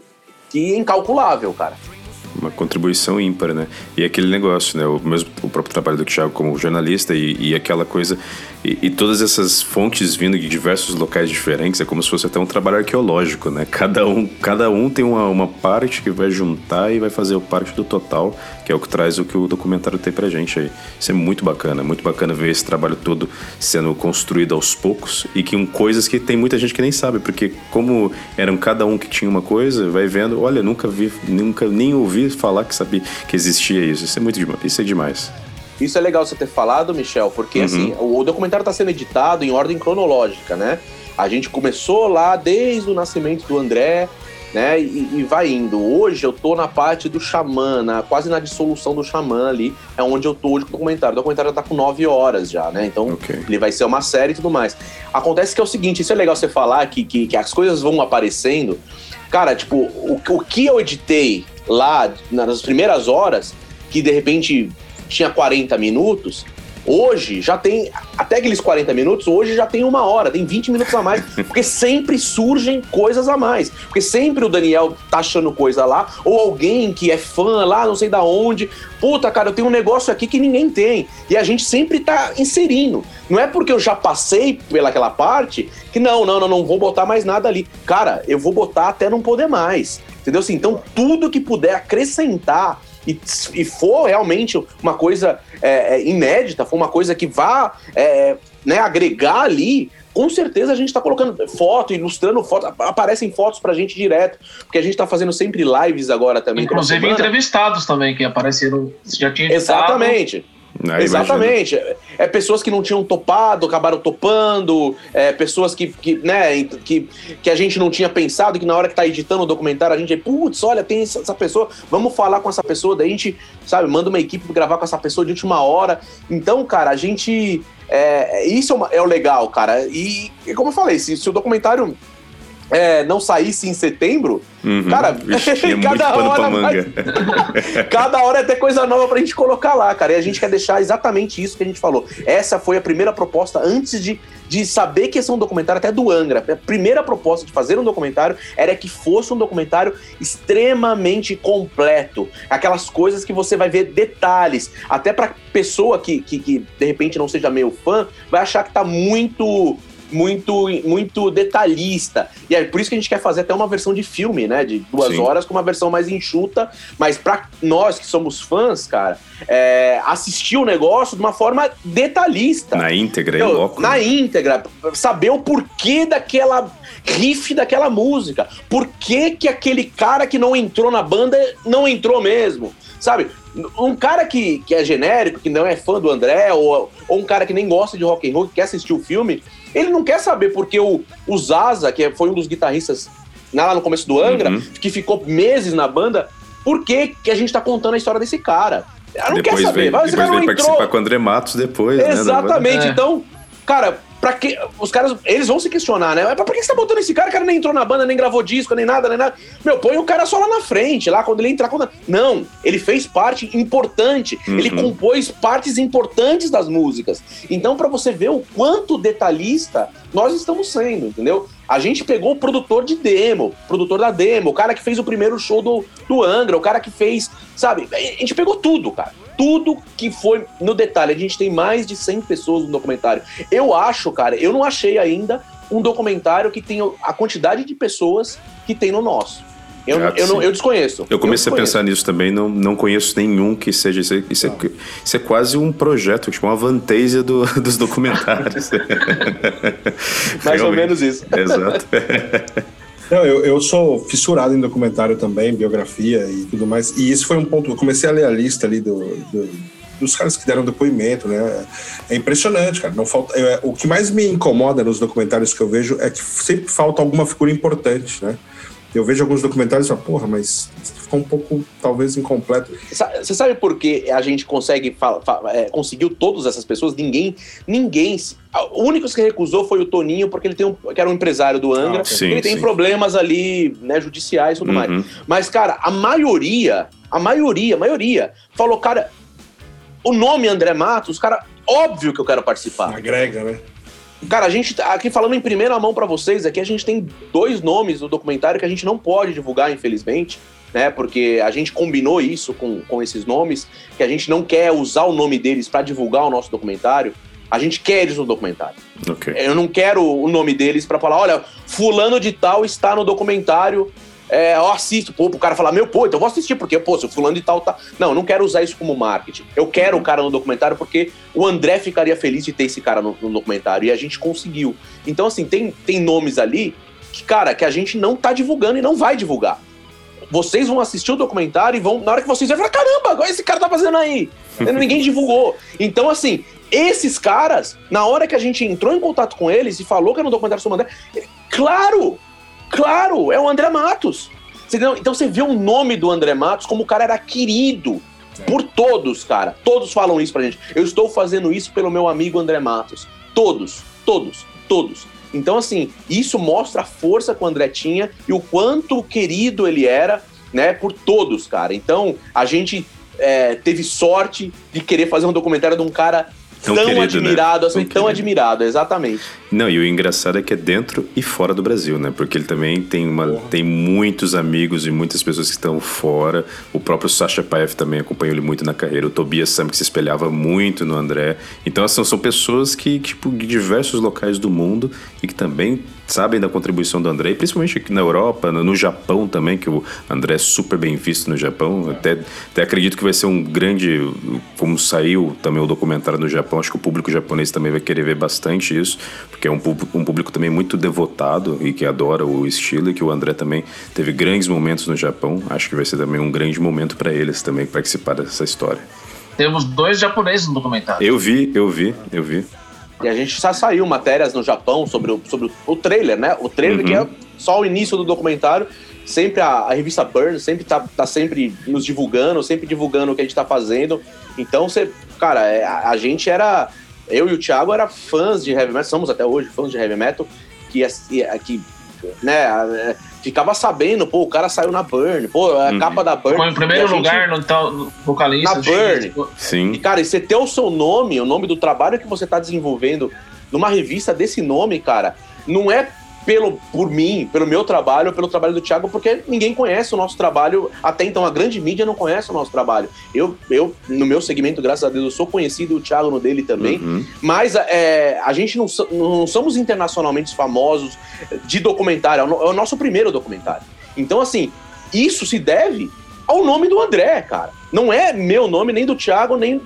que é incalculável, cara uma contribuição ímpar, né? E aquele negócio, né? O mesmo o próprio trabalho do Thiago como jornalista e, e aquela coisa e, e, todas essas fontes vindo de diversos locais diferentes é como se fosse até um trabalho arqueológico, né? Cada um, cada um tem uma, uma parte que vai juntar e vai fazer parte do total, que é o que traz o que o documentário tem pra gente aí. Isso é muito bacana, muito bacana ver esse trabalho todo sendo construído aos poucos e que um coisas que tem muita gente que nem sabe, porque como eram cada um que tinha uma coisa, vai vendo, olha, nunca vi, nunca nem ouvi falar que sabia que existia isso. Isso é muito isso é demais. Isso é legal você ter falado, Michel, porque uhum. assim, o documentário está sendo editado em ordem cronológica, né? A gente começou lá desde o nascimento do André, né? E, e, vai indo. Hoje eu tô na parte do Xamã, na, quase na dissolução do Xamã ali, é onde eu tô hoje com o documentário. O documentário já tá com nove horas já, né? Então okay. ele vai ser uma série e tudo mais. Acontece que é o seguinte, isso é legal você falar, que, que, que as coisas vão aparecendo. Cara, tipo, o, o que eu editei lá nas primeiras horas, que de repente tinha 40 minutos, Hoje já tem, até aqueles 40 minutos, hoje já tem uma hora, tem 20 minutos a mais, porque sempre surgem coisas a mais. Porque sempre o Daniel tá achando coisa lá, ou alguém que é fã lá, não sei da onde, puta, cara, eu tenho um negócio aqui que ninguém tem. E a gente sempre tá inserindo. Não é porque eu já passei pelaquela parte que não, não, não, não vou botar mais nada ali. Cara, eu vou botar até não poder mais. Entendeu? Assim, então, tudo que puder acrescentar e, e for realmente uma coisa é, é, inédita, for uma coisa que vá é, né, agregar ali, com certeza a gente está colocando foto, ilustrando foto, aparecem fotos pra gente direto, porque a gente está fazendo sempre lives agora também. Inclusive entrevistados também, que apareceram, já tinha editado. Exatamente. Ah, Exatamente. É pessoas que não tinham topado, acabaram topando, é, pessoas que, que, né, que, que a gente não tinha pensado, que na hora que tá editando o documentário, a gente, putz, olha, tem essa pessoa, vamos falar com essa pessoa, daí a gente, sabe, manda uma equipe gravar com essa pessoa de última hora. Então, cara, a gente. É, isso é, uma, é o legal, cara. E, e como eu falei, se, se o documentário é, não saísse em setembro, uhum. cara, Vixe, cada hora. Vai... cada hora é até coisa nova pra gente colocar lá, cara. E a gente quer deixar exatamente isso que a gente falou. Essa foi a primeira proposta antes de, de saber que esse é um documentário, até do Angra. A primeira proposta de fazer um documentário era que fosse um documentário extremamente completo. Aquelas coisas que você vai ver detalhes. Até pra pessoa que, que, que de repente não seja meio fã, vai achar que tá muito muito, muito detalhista. E é por isso que a gente quer fazer até uma versão de filme, né? De duas Sim. horas com uma versão mais enxuta. Mas para nós que somos fãs, cara, é, assistir o negócio de uma forma detalhista. Na íntegra, é louco. Na né? íntegra. Saber o porquê daquela riff daquela música. Por que, que aquele cara que não entrou na banda não entrou mesmo? Sabe? Um cara que, que é genérico, que não é fã do André, ou, ou um cara que nem gosta de rock and roll, que quer assistir o filme, ele não quer saber porque o, o Zaza, que foi um dos guitarristas lá no começo do Angra, uhum. que ficou meses na banda, por que, que a gente tá contando a história desse cara? Ela não depois quer saber. Veio, depois veio participar com o André Matos depois, né, Exatamente. Né, então, cara, Pra que. Os caras. Eles vão se questionar, né? Pra, pra que você tá botando esse cara? O cara nem entrou na banda, nem gravou disco, nem nada, nem nada. Meu, põe o cara só lá na frente, lá quando ele entrar. Quando... Não, ele fez parte importante. Uhum. Ele compôs partes importantes das músicas. Então, para você ver o quanto detalhista nós estamos sendo, entendeu? A gente pegou o produtor de demo, produtor da demo, o cara que fez o primeiro show do, do Angra, o cara que fez, sabe? A gente pegou tudo, cara tudo que foi no detalhe. A gente tem mais de 100 pessoas no documentário. Eu acho, cara, eu não achei ainda um documentário que tenha a quantidade de pessoas que tem no nosso. Eu, Ah, eu, não, eu desconheço. Eu comecei a desconheço. pensar nisso também, não, não conheço nenhum que seja. Isso é, isso é, isso é quase um projeto, tipo uma vantasia do, dos documentários. Mais ou Realmente. menos isso. Exato. Não, eu, eu sou fissurado em documentário também, biografia e tudo mais. E isso foi um ponto. Eu comecei a ler a lista ali do, do- dos caras que deram depoimento, né? É impressionante, cara. Não falta. é, o que mais me incomoda nos documentários que eu vejo é que sempre falta alguma figura importante, né? Eu vejo alguns documentários e falo, porra, mas ficou um pouco, talvez, incompleto. Você sabe por que a gente consegue é, conseguiu todas essas pessoas? Ninguém, ninguém. O único que recusou foi o Toninho, porque ele tem um, que era um empresário do Angra. Ah, sim, ele tem sim. problemas ali, né, judiciais e tudo mais. Uhum. Mas, cara, a maioria, a maioria, a maioria, falou, cara, o nome André Matos, cara, óbvio que eu quero participar. Agrega, né? Cara, a gente tá aqui falando em primeira mão pra vocês, aqui a gente tem dois nomes no documentário que a gente não pode divulgar, infelizmente, né? Porque a gente combinou isso com, com esses nomes, que a gente não quer usar o nome deles pra divulgar o nosso documentário. A gente quer eles no documentário. Ok. Eu não quero o nome deles pra falar, olha, fulano de tal está no documentário. É, eu assisto, pô, pro cara falar, meu, pô, então eu vou assistir, porque, pô, se o fulano de tal tá. Não, eu não quero usar isso como marketing. Eu quero o cara no documentário porque o André ficaria feliz de ter esse cara no, no documentário. E a gente conseguiu. Então, assim, tem, tem nomes ali que, cara, que a gente não tá divulgando e não vai divulgar. Vocês vão assistir o documentário e vão, na hora que vocês verem, falar, caramba, agora esse cara tá fazendo aí. Ninguém divulgou. Então, assim, esses caras, na hora que a gente entrou em contato com eles e falou que era um documentário sobre o André, claro, claro, é o André Matos. Então você vê o nome do André Matos como o cara era querido por todos, cara. Todos falam isso pra gente. Eu estou fazendo isso pelo meu amigo André Matos. Todos, todos, todos. Então, assim, isso mostra a força que o André tinha e o quanto querido ele era, né, por todos, cara. Então, a gente é, teve sorte de querer fazer um documentário de um cara Tão tão, querido, né? admirado, assim, Tão tão admirado, exatamente. Não, e o engraçado é que é dentro e fora do Brasil, né? Porque ele também tem, uma, tem muitos amigos e muitas pessoas que estão fora. O próprio Sasha Paev também acompanhou ele muito na carreira. O Tobias Sam, que se espelhava muito no André. Então, assim, são pessoas que, tipo, de diversos locais do mundo e que também sabem da contribuição do André, principalmente aqui na Europa, no Japão também, que o André é super bem visto no Japão. Até, até acredito que vai ser um grande. Como saiu também o documentário no Japão, acho que o público japonês também vai querer ver bastante isso, porque é um público, um público também muito devotado e que adora o estilo, e que o André também teve grandes momentos no Japão. Acho que vai ser também um grande momento para eles também participar dessa história. Temos dois japoneses no documentário. Eu vi, eu vi, eu vi. E a gente já saiu matérias no Japão sobre o, sobre o, trailer, né? O trailer Uhum. que é só o início do documentário. Sempre a, a revista Burn sempre tá, tá sempre nos divulgando, sempre divulgando o que a gente tá fazendo. Então, você, cara, é, a, gente era. Eu e o Thiago era fãs de heavy metal, somos até hoje fãs de heavy metal, que, que, que né, é, ficava sabendo, pô, o cara saiu na Burn, pô, a Uhum. capa da Burn. Ficou em primeiro E gente- lugar no, tal, no vocalista. Na gente, Burn. E, Sim. cara, e você ter o seu nome, o nome do trabalho que você tá desenvolvendo numa revista desse nome, cara, não é pelo por mim, pelo meu trabalho, pelo trabalho do Thiago, porque ninguém conhece o nosso trabalho. Até então, a grande mídia não conhece o nosso trabalho. Eu, eu no meu segmento, graças a Deus, eu sou conhecido, o Thiago no dele também. Uhum. Mas é, a gente não, não somos internacionalmente famosos de documentário. É o é o nosso primeiro documentário. Então, assim, isso se deve ao nome do André, cara. Não é meu nome, nem do Thiago, nem.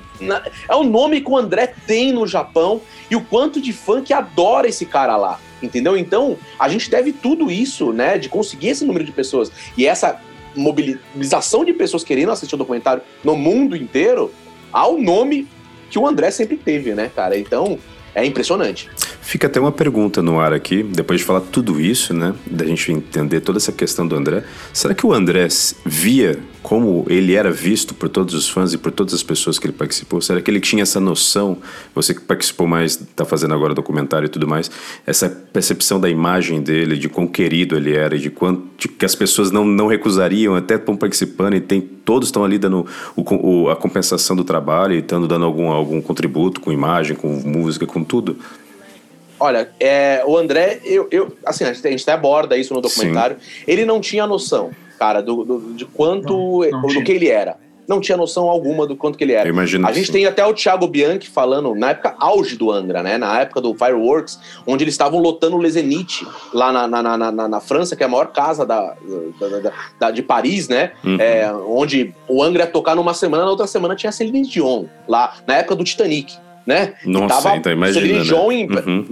É o nome que o André tem no Japão e o quanto de fã que adora esse cara lá. Entendeu? Então, a gente deve tudo isso, né? De conseguir esse número de pessoas e essa mobilização de pessoas querendo assistir o documentário no mundo inteiro ao nome que o André sempre teve, né, cara? Então, é impressionante. Fica até uma pergunta no ar aqui, depois de falar tudo isso, né? Da gente entender toda essa questão do André. Será que o André via como ele era visto por todos os fãs e por todas as pessoas que ele participou? Será que ele tinha essa noção? Você que participou mais, tá fazendo agora documentário e tudo mais, essa percepção da imagem dele, de quão querido ele era de quanto de que as pessoas não, não recusariam, até estão participando e tem, todos estão ali dando o, o- a compensação do trabalho e estão dando algum, algum contributo com imagem, com música, com tudo. Olha, é, o André, eu, eu, assim, a gente, a gente até aborda isso no documentário. Ele não tinha noção, cara, do, do- de quanto, Não, não do que ele era. não tinha noção alguma do quanto que ele era. a gente tem até o Thiago Bianchi falando, na época auge do Angra, né? Na época do Fireworks, onde eles estavam lotando o Lezenite, lá na, na, na, na, na França, que é a maior casa da, da, da, da de Paris, né? Uhum. É, onde o Angra ia tocar numa semana, na outra semana tinha Celine Dion, lá, na época do Titanic. Né? Nossa, tava então imagina, né? uhum.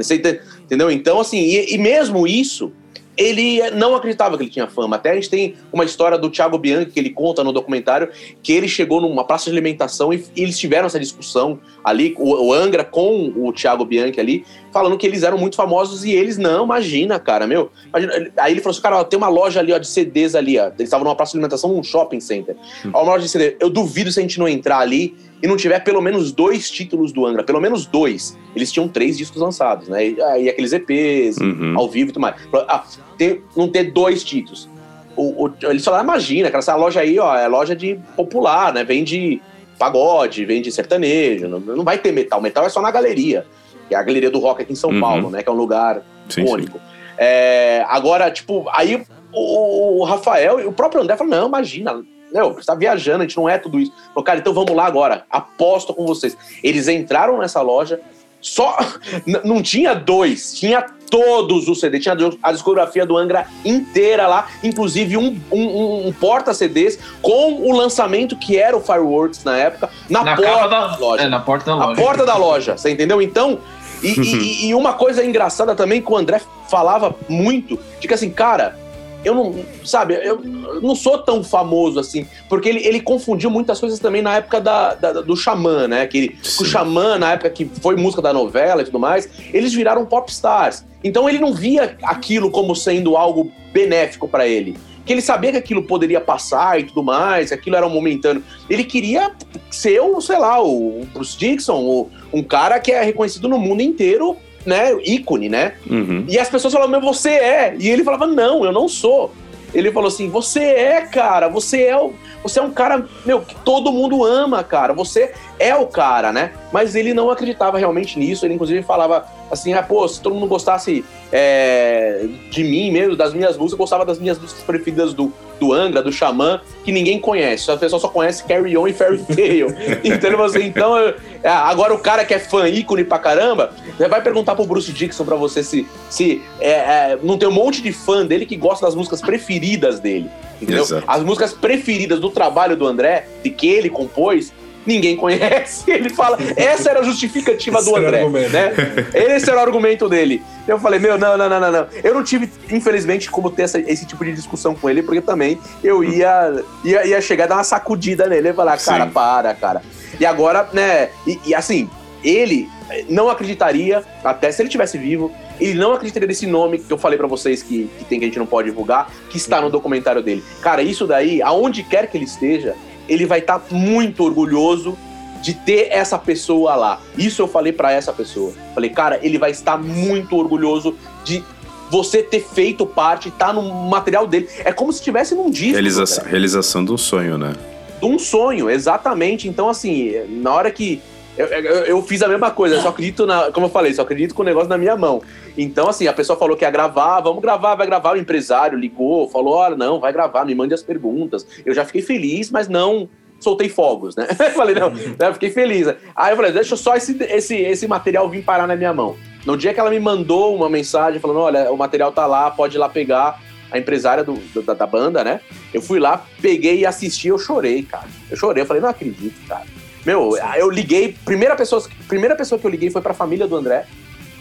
entendeu? Então, assim, e, e mesmo isso, ele não acreditava que ele tinha fama. Até a gente tem uma história do Thiago Bianchi que ele conta no documentário que ele chegou numa praça de alimentação e, e eles tiveram essa discussão ali, o, o, Angra com o Thiago Bianchi ali, falando que eles eram muito famosos e eles não, imagina, cara, meu. Imagina, aí ele falou assim, cara, ó, tem uma loja ali ó, de CDs ali, ó. Eles estavam numa praça de alimentação num shopping center. Hum. Ó, uma loja de CD. Eu duvido se a gente não entrar ali e não tiver pelo menos dois títulos do Angra, pelo menos dois. Eles tinham três discos lançados, né? E, e aqueles EPs, uhum. ao vivo e tudo mais. Ah, ter, não ter dois títulos. O, o, eles falaram, imagina, cara, essa loja aí, ó, é loja de popular, né? Vende pagode, vende sertanejo, não, não vai ter metal. Metal é só na galeria, que é a galeria do rock aqui em São uhum. Paulo, né? Que é um lugar sim, único. Sim. É, agora, tipo, aí o, o Rafael e o próprio André falaram, não, imagina, não, você tá viajando, a gente não é tudo isso. Falei, cara, então vamos lá agora. Aposto com vocês. Eles entraram nessa loja, só. não tinha dois, tinha todos os CDs. Tinha a discografia do Angra inteira lá, inclusive um, um, um porta-CDs com o lançamento que era o Fireworks na época, na, na porta da, loja. É, na porta da loja. Na porta da loja, você entendeu? Então. E, e, e uma coisa engraçada também que o André falava muito, de que assim, cara, eu não, sabe, eu não sou tão famoso assim, porque ele, ele confundiu muitas coisas também na época da, da do Xamã, né? Que o Xamã, na época que foi música da novela e tudo mais, eles viraram popstars. Então ele não via aquilo como sendo algo benéfico para ele. Que ele sabia que aquilo poderia passar e tudo mais, que aquilo era um momentâneo. Ele queria ser, o, sei lá, o Bruce Dixon, o, um cara que é reconhecido no mundo inteiro né, ícone, né? Uhum. E as pessoas falavam, mas você é. E ele falava, não, eu não sou. Ele falou assim: você é, cara, você é o, você é um cara, meu, que todo mundo ama, cara. Você é o cara, né? Mas ele não acreditava realmente nisso. Ele, inclusive, falava assim: ah, pô, se todo mundo gostasse é, de mim mesmo, das minhas músicas, gostava das minhas músicas preferidas do, do Angra, do Xamã, que ninguém conhece. A pessoa só conhece Carry On e Fairy Tail. então, assim, então, é, agora o cara que é fã ícone pra caramba, vai perguntar pro Bruce Dixon pra você se, se é, é, não tem um monte de fã dele que gosta das músicas preferidas dele. Entendeu? Exato. As músicas preferidas do trabalho do André, de que ele compôs, ninguém conhece. Ele fala, essa era a justificativa do André, né? Esse era o argumento dele. Eu falei, meu, não, não, não, não. Eu não tive, infelizmente, como ter essa, esse tipo de discussão com ele, porque também eu ia, ia, ia chegar a dar uma sacudida nele e falar, cara, Sim. para, cara. E agora, né, e, e assim, ele não acreditaria, até se ele tivesse vivo, ele não acreditaria nesse nome que eu falei para vocês que, que tem que a gente não pode divulgar, que está no documentário dele. Cara, isso daí, aonde quer que ele esteja, ele vai estar tá muito orgulhoso de ter essa pessoa lá. Isso eu falei para essa pessoa. Falei, cara, ele vai estar muito orgulhoso de você ter feito parte, tá no material dele. É como se estivesse num disco. Realização, realização de um sonho, né? De um sonho, exatamente. Então, assim, na hora que eu, eu, eu, fiz a mesma coisa, só acredito na. Como eu falei, só acredito com o negócio na minha mão. Então, assim, a pessoa falou que ia gravar, vamos gravar, vai gravar. O empresário ligou, falou: olha, não, vai gravar, me mande as perguntas. Eu já fiquei feliz, mas não soltei fogos, né? Falei, não, eu fiquei feliz. Aí eu falei, deixa só esse, esse, esse material vir parar na minha mão. No dia que ela me mandou uma mensagem falando: olha, o material tá lá, pode ir lá pegar. A empresária do, da, da banda, né? Eu fui lá, peguei e assisti, eu chorei, cara. Eu chorei, eu falei, não acredito, cara. Meu, eu liguei, primeira pessoa, primeira pessoa que eu liguei foi pra família do André,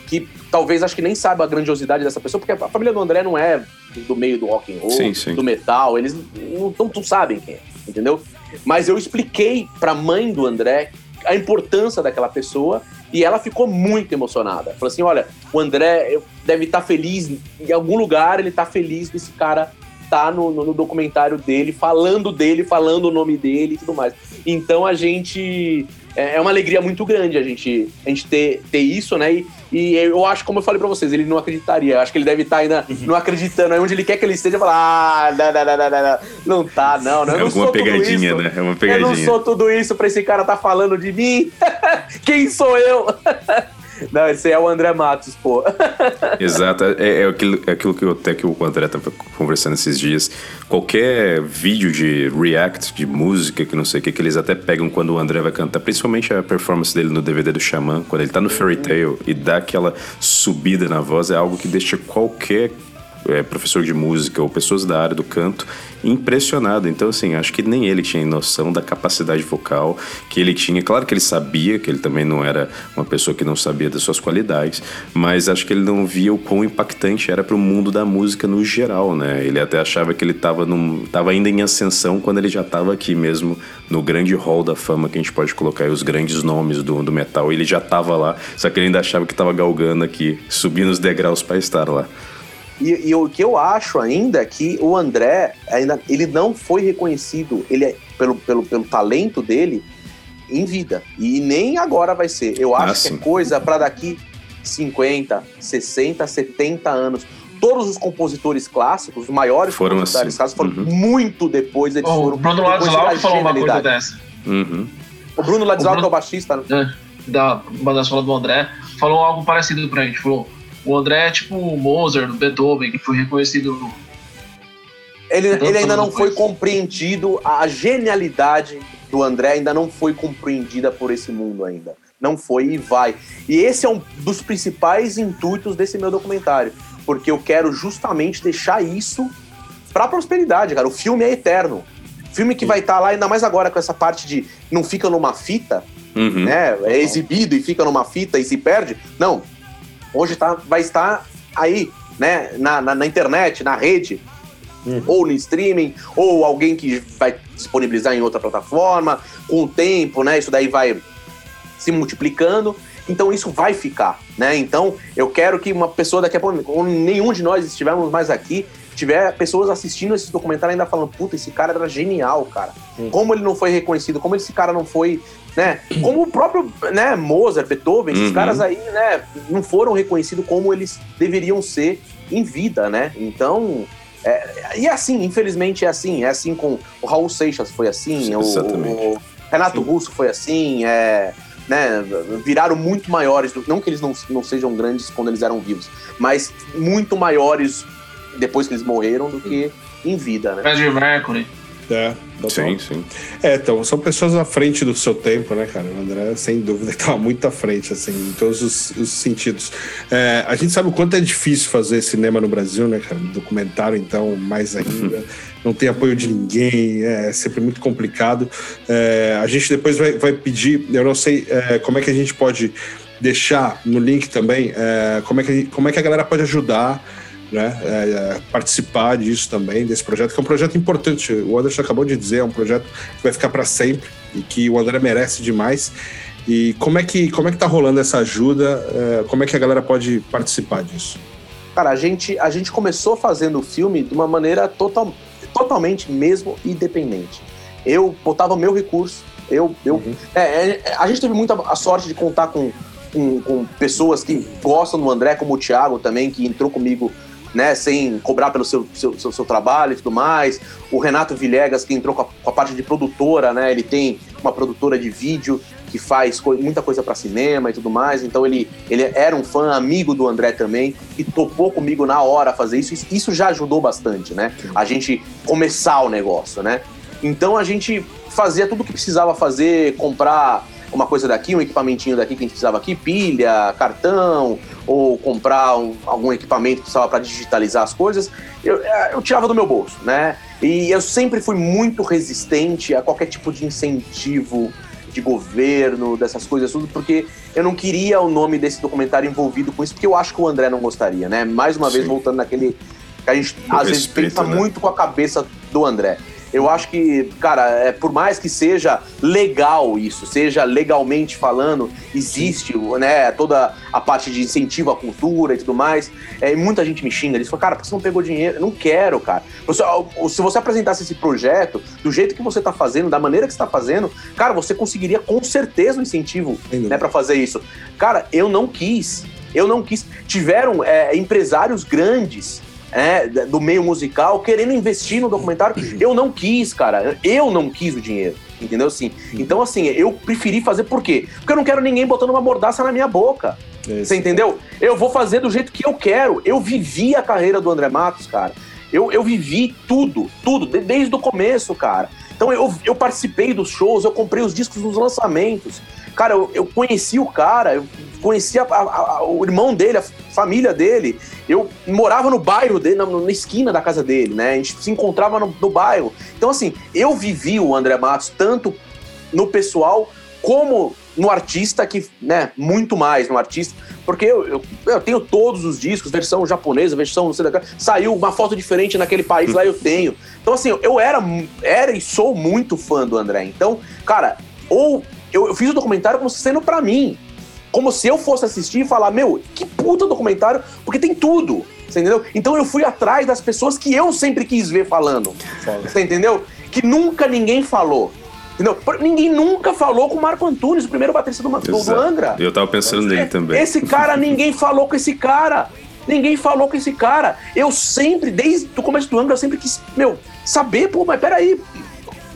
que talvez acho que nem saiba a grandiosidade dessa pessoa, porque a família do André não é do meio do rock and roll, sim, sim. do metal, eles não, não, não sabem quem é, entendeu? Mas eu expliquei pra mãe do André a importância daquela pessoa e ela ficou muito emocionada. Falou assim: olha, o André deve estar tá feliz, em algum lugar ele tá feliz desse cara tá no, no, no, documentário dele, falando dele, falando o nome dele e tudo mais. Então a gente. É, é uma alegria muito grande a gente, a gente ter, ter isso, né? E, e eu acho, como eu falei pra vocês, ele não acreditaria. Eu acho que ele deve estar tá ainda uhum. não acreditando. Aí onde ele quer que ele esteja, falar, ah, não, não, não, não, não, não tá, não, não. Eu é não uma pegadinha, né? É uma pegadinha. Eu não sou tudo isso pra esse cara tá falando de mim. Quem sou eu? Não, esse é o André Matos, pô. Exato, é, é, aquilo, é aquilo que eu, até que o André estava conversando esses dias. Qualquer vídeo de react, de música, que não sei o que, que eles até pegam quando o André vai cantar, principalmente a performance dele no DVD do Xamã, quando ele tá no Fairy Tail e dá aquela subida na voz, é algo que deixa qualquer é, professor de música ou pessoas da área do canto impressionado. Então, assim, acho que nem ele tinha noção da capacidade vocal que ele tinha. Claro que ele sabia que ele também não era uma pessoa que não sabia das suas qualidades, mas acho que ele não via o quão impactante era para o mundo da música no geral, né? Ele até achava que ele estava tava ainda em ascensão quando ele já estava aqui mesmo no grande hall da fama que a gente pode colocar aí os grandes nomes do, do metal. Ele já estava lá, só que ele ainda achava que estava galgando aqui, subindo os degraus para estar lá. E, e, o que eu acho ainda é que o André ainda ele não foi reconhecido ele é, pelo, pelo, pelo talento dele em vida. E nem agora vai ser. Eu acho ah, que é coisa para daqui 50, 60, 70 anos. Todos os compositores clássicos, os maiores foram compositores assim. clássicos, foram uhum. muito depois. Eles oh, foram o Bruno Ladislau falou uma coisa dessa. Uhum. O Bruno Ladislau, que é o baixista, né? É, da banda sonora do André, falou algo parecido pra gente. Falou: o André é tipo o Mozart, o Beethoven, que foi reconhecido. Ele, ele ainda não foi compreendido, a genialidade do André ainda não foi compreendida por esse mundo ainda. Não foi e vai. E esse é um dos principais intuitos desse meu documentário, porque eu quero justamente deixar isso pra prosperidade, cara. O filme é eterno. Filme que vai estar tá lá, ainda mais agora com essa parte de não fica numa fita, uhum. né? É exibido e fica numa fita e se perde. Não, hoje tá, vai estar aí, né, na, na, na internet, na rede, uhum. ou no streaming, ou alguém que vai disponibilizar em outra plataforma, com o tempo, né, isso daí vai se multiplicando, então isso vai ficar, né, então eu quero que uma pessoa daqui a pouco, nenhum de nós estivermos mais aqui, tiver pessoas assistindo esse documentário ainda falando, puta, esse cara era genial, cara. Como ele não foi reconhecido, como esse cara não foi né? Como o próprio né, Mozart, Beethoven, esses uhum. caras aí, né, não foram reconhecidos como eles deveriam ser em vida, né? Então, é, e é assim, infelizmente é assim, é assim com o Raul Seixas foi assim, o, o, Renato Sim. Russo foi assim, é, né, viraram muito maiores, não que eles não, não sejam grandes quando eles eram vivos, mas muito maiores depois que eles morreram do que em vida, né? Freddie Mercury. É, sim, sim. É, então, são pessoas à frente do seu tempo, né, cara? O André, sem dúvida, estava muito à frente, assim, em todos os, os sentidos. É, a gente sabe o quanto é difícil fazer cinema no Brasil, né, cara? Documentário, então, mais ainda. Não tem apoio de ninguém, é sempre muito complicado. É, a gente depois vai, vai pedir, eu não sei é, como é que a gente pode deixar no link também, é, como, é que, como é que a galera pode ajudar né, é, é, participar disso também, desse projeto, que é um projeto importante. O Anderson acabou de dizer, é um projeto que vai ficar para sempre e que o André merece demais. E como é que como é que tá rolando essa ajuda? É, como é que a galera pode participar disso? Cara, a gente, a gente começou fazendo o filme de uma maneira total, totalmente mesmo independente. Eu botava meu recurso, eu, eu uhum. é, é, a gente teve muita a sorte de contar com, com, com, pessoas que gostam do André, como o Thiago também, que entrou comigo né, sem cobrar pelo seu, seu, seu, seu, trabalho e tudo mais. O Renato Villegas, que entrou com a, com a, parte de produtora, né, ele tem uma produtora de vídeo que faz co muita coisa para cinema e tudo mais, então ele, ele era um fã amigo do André também e topou comigo na hora fazer isso. Isso, isso já ajudou bastante, né? A gente começar o negócio, né? Então a gente fazia tudo o que precisava fazer, comprar uma coisa daqui, um equipamentinho daqui que a gente precisava aqui, pilha, cartão, ou comprar um, algum equipamento que precisava para digitalizar as coisas, eu, é, eu tirava do meu bolso, né? E eu sempre fui muito resistente a qualquer tipo de incentivo de governo, dessas coisas tudo, porque eu não queria o nome desse documentário envolvido com isso, porque eu acho que o André não gostaria, né? Mais uma Sim. vez, voltando naquele. que a gente às vezes pensa né? muito com a cabeça do André. Eu acho que, cara, é, por mais que seja legal isso, seja legalmente falando, existe né, toda a parte de incentivo à cultura e tudo mais. É, e muita gente me xinga, eles falam, cara, por que você não pegou dinheiro? Eu não quero, cara. Você, se você apresentasse esse projeto do jeito que você está fazendo, da maneira que você está fazendo, cara, você conseguiria com certeza um incentivo né, para fazer isso. Cara, eu não quis. Eu não quis. Tiveram é, empresários grandes é, do meio musical querendo investir no documentário. Eu não quis, cara. Eu não quis o dinheiro. Entendeu? Assim, então, assim, eu preferi fazer por quê? Porque eu não quero ninguém botando uma mordaça na minha boca. Isso. Você entendeu? Eu vou fazer do jeito que eu quero. Eu vivi a carreira do André Matos, cara. Eu, eu vivi tudo, tudo, desde o começo, cara. Então eu, eu participei dos shows, eu comprei os discos nos lançamentos. Cara, eu, eu conheci o cara, eu conheci a, a, a, o irmão dele, a família dele. Eu morava no bairro dele, na, na esquina da casa dele, né? A gente se encontrava no, no bairro. Então, assim, eu vivi o André Matos tanto no pessoal como no artista que, né, muito mais no artista, porque eu, eu, eu, tenho todos os discos, versão japonesa, versão não sei da saiu uma foto diferente naquele país lá eu tenho. Então assim, eu era era e sou muito fã do André. Então, cara, ou eu, eu fiz o documentário como sendo para mim, como se eu fosse assistir e falar, meu, que puta documentário, porque tem tudo. Você entendeu? Então eu fui atrás das pessoas que eu sempre quis ver falando. Você entendeu? Que nunca ninguém falou. Entendeu? Ninguém nunca falou com o Marco Antunes, o primeiro baterista do, do Angra. Eu tava pensando nele também. Esse cara, ninguém falou com esse cara. Ninguém falou com esse cara. Eu sempre, desde o começo do Angra, eu sempre quis, meu, saber, pô, mas peraí,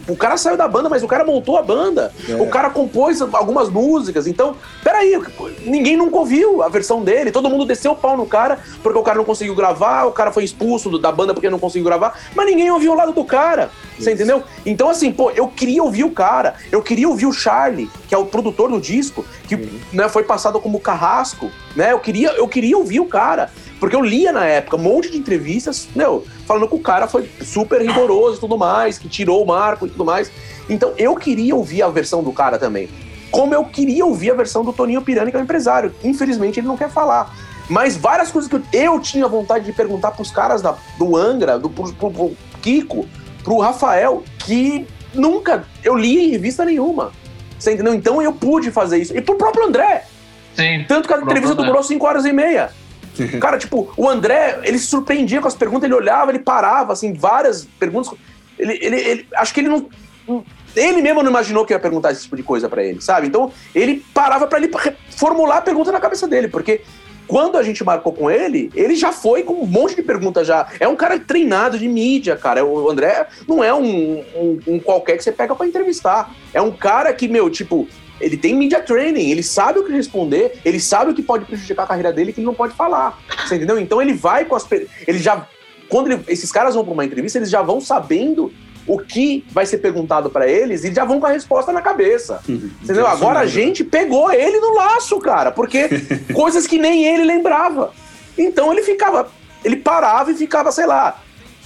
o cara saiu da banda, mas o cara montou a banda. É. O cara compôs algumas músicas. Então, peraí, ninguém nunca ouviu a versão dele. Todo mundo desceu o pau no cara porque o cara não conseguiu gravar, o cara foi expulso da banda porque não conseguiu gravar, mas ninguém ouviu o lado do cara. Você entendeu? Então, assim, pô, eu queria ouvir o cara. Eu queria ouvir o Charlie, que é o produtor do disco, que né, foi passado como carrasco, né? Eu queria, eu queria ouvir o cara. Porque eu lia na época um monte de entrevistas, meu, falando que o cara foi super rigoroso e tudo mais, que tirou o marco e tudo mais. Então eu queria ouvir a versão do cara também. Como eu queria ouvir a versão do Toninho Pirani, que é o empresário. Infelizmente ele não quer falar. Mas várias coisas que eu tinha vontade de perguntar pros caras da, do Angra, do pro, pro, pro Kiko, pro Rafael, que nunca eu li em revista nenhuma. Você entendeu? Então eu pude fazer isso. E pro próprio André. Sim. Tanto que a entrevista demorou 5 horas e meia. Cara, tipo, o André, ele se surpreendia com as perguntas, ele olhava, ele parava, assim, várias perguntas. Ele, ele, ele acho que ele não. Ele mesmo não imaginou que ia perguntar esse tipo de coisa para ele, sabe? Então, ele parava para ele formular a pergunta na cabeça dele, porque quando a gente marcou com ele, ele já foi com um monte de perguntas já. É um cara treinado de mídia, cara. O André não é um, um, um qualquer que você pega para entrevistar. É um cara que, meu, tipo, ele tem media training, ele sabe o que responder, ele sabe o que pode prejudicar a carreira dele que ele não pode falar. Você entendeu? Então ele vai com as. Ele já. Quando ele, esses caras vão para uma entrevista, eles já vão sabendo o que vai ser perguntado para eles e já vão com a resposta na cabeça. Uhum. Entendeu? Agora a gente pegou ele no laço, cara, porque coisas que nem ele lembrava. Então ele ficava. Ele parava e ficava, sei lá,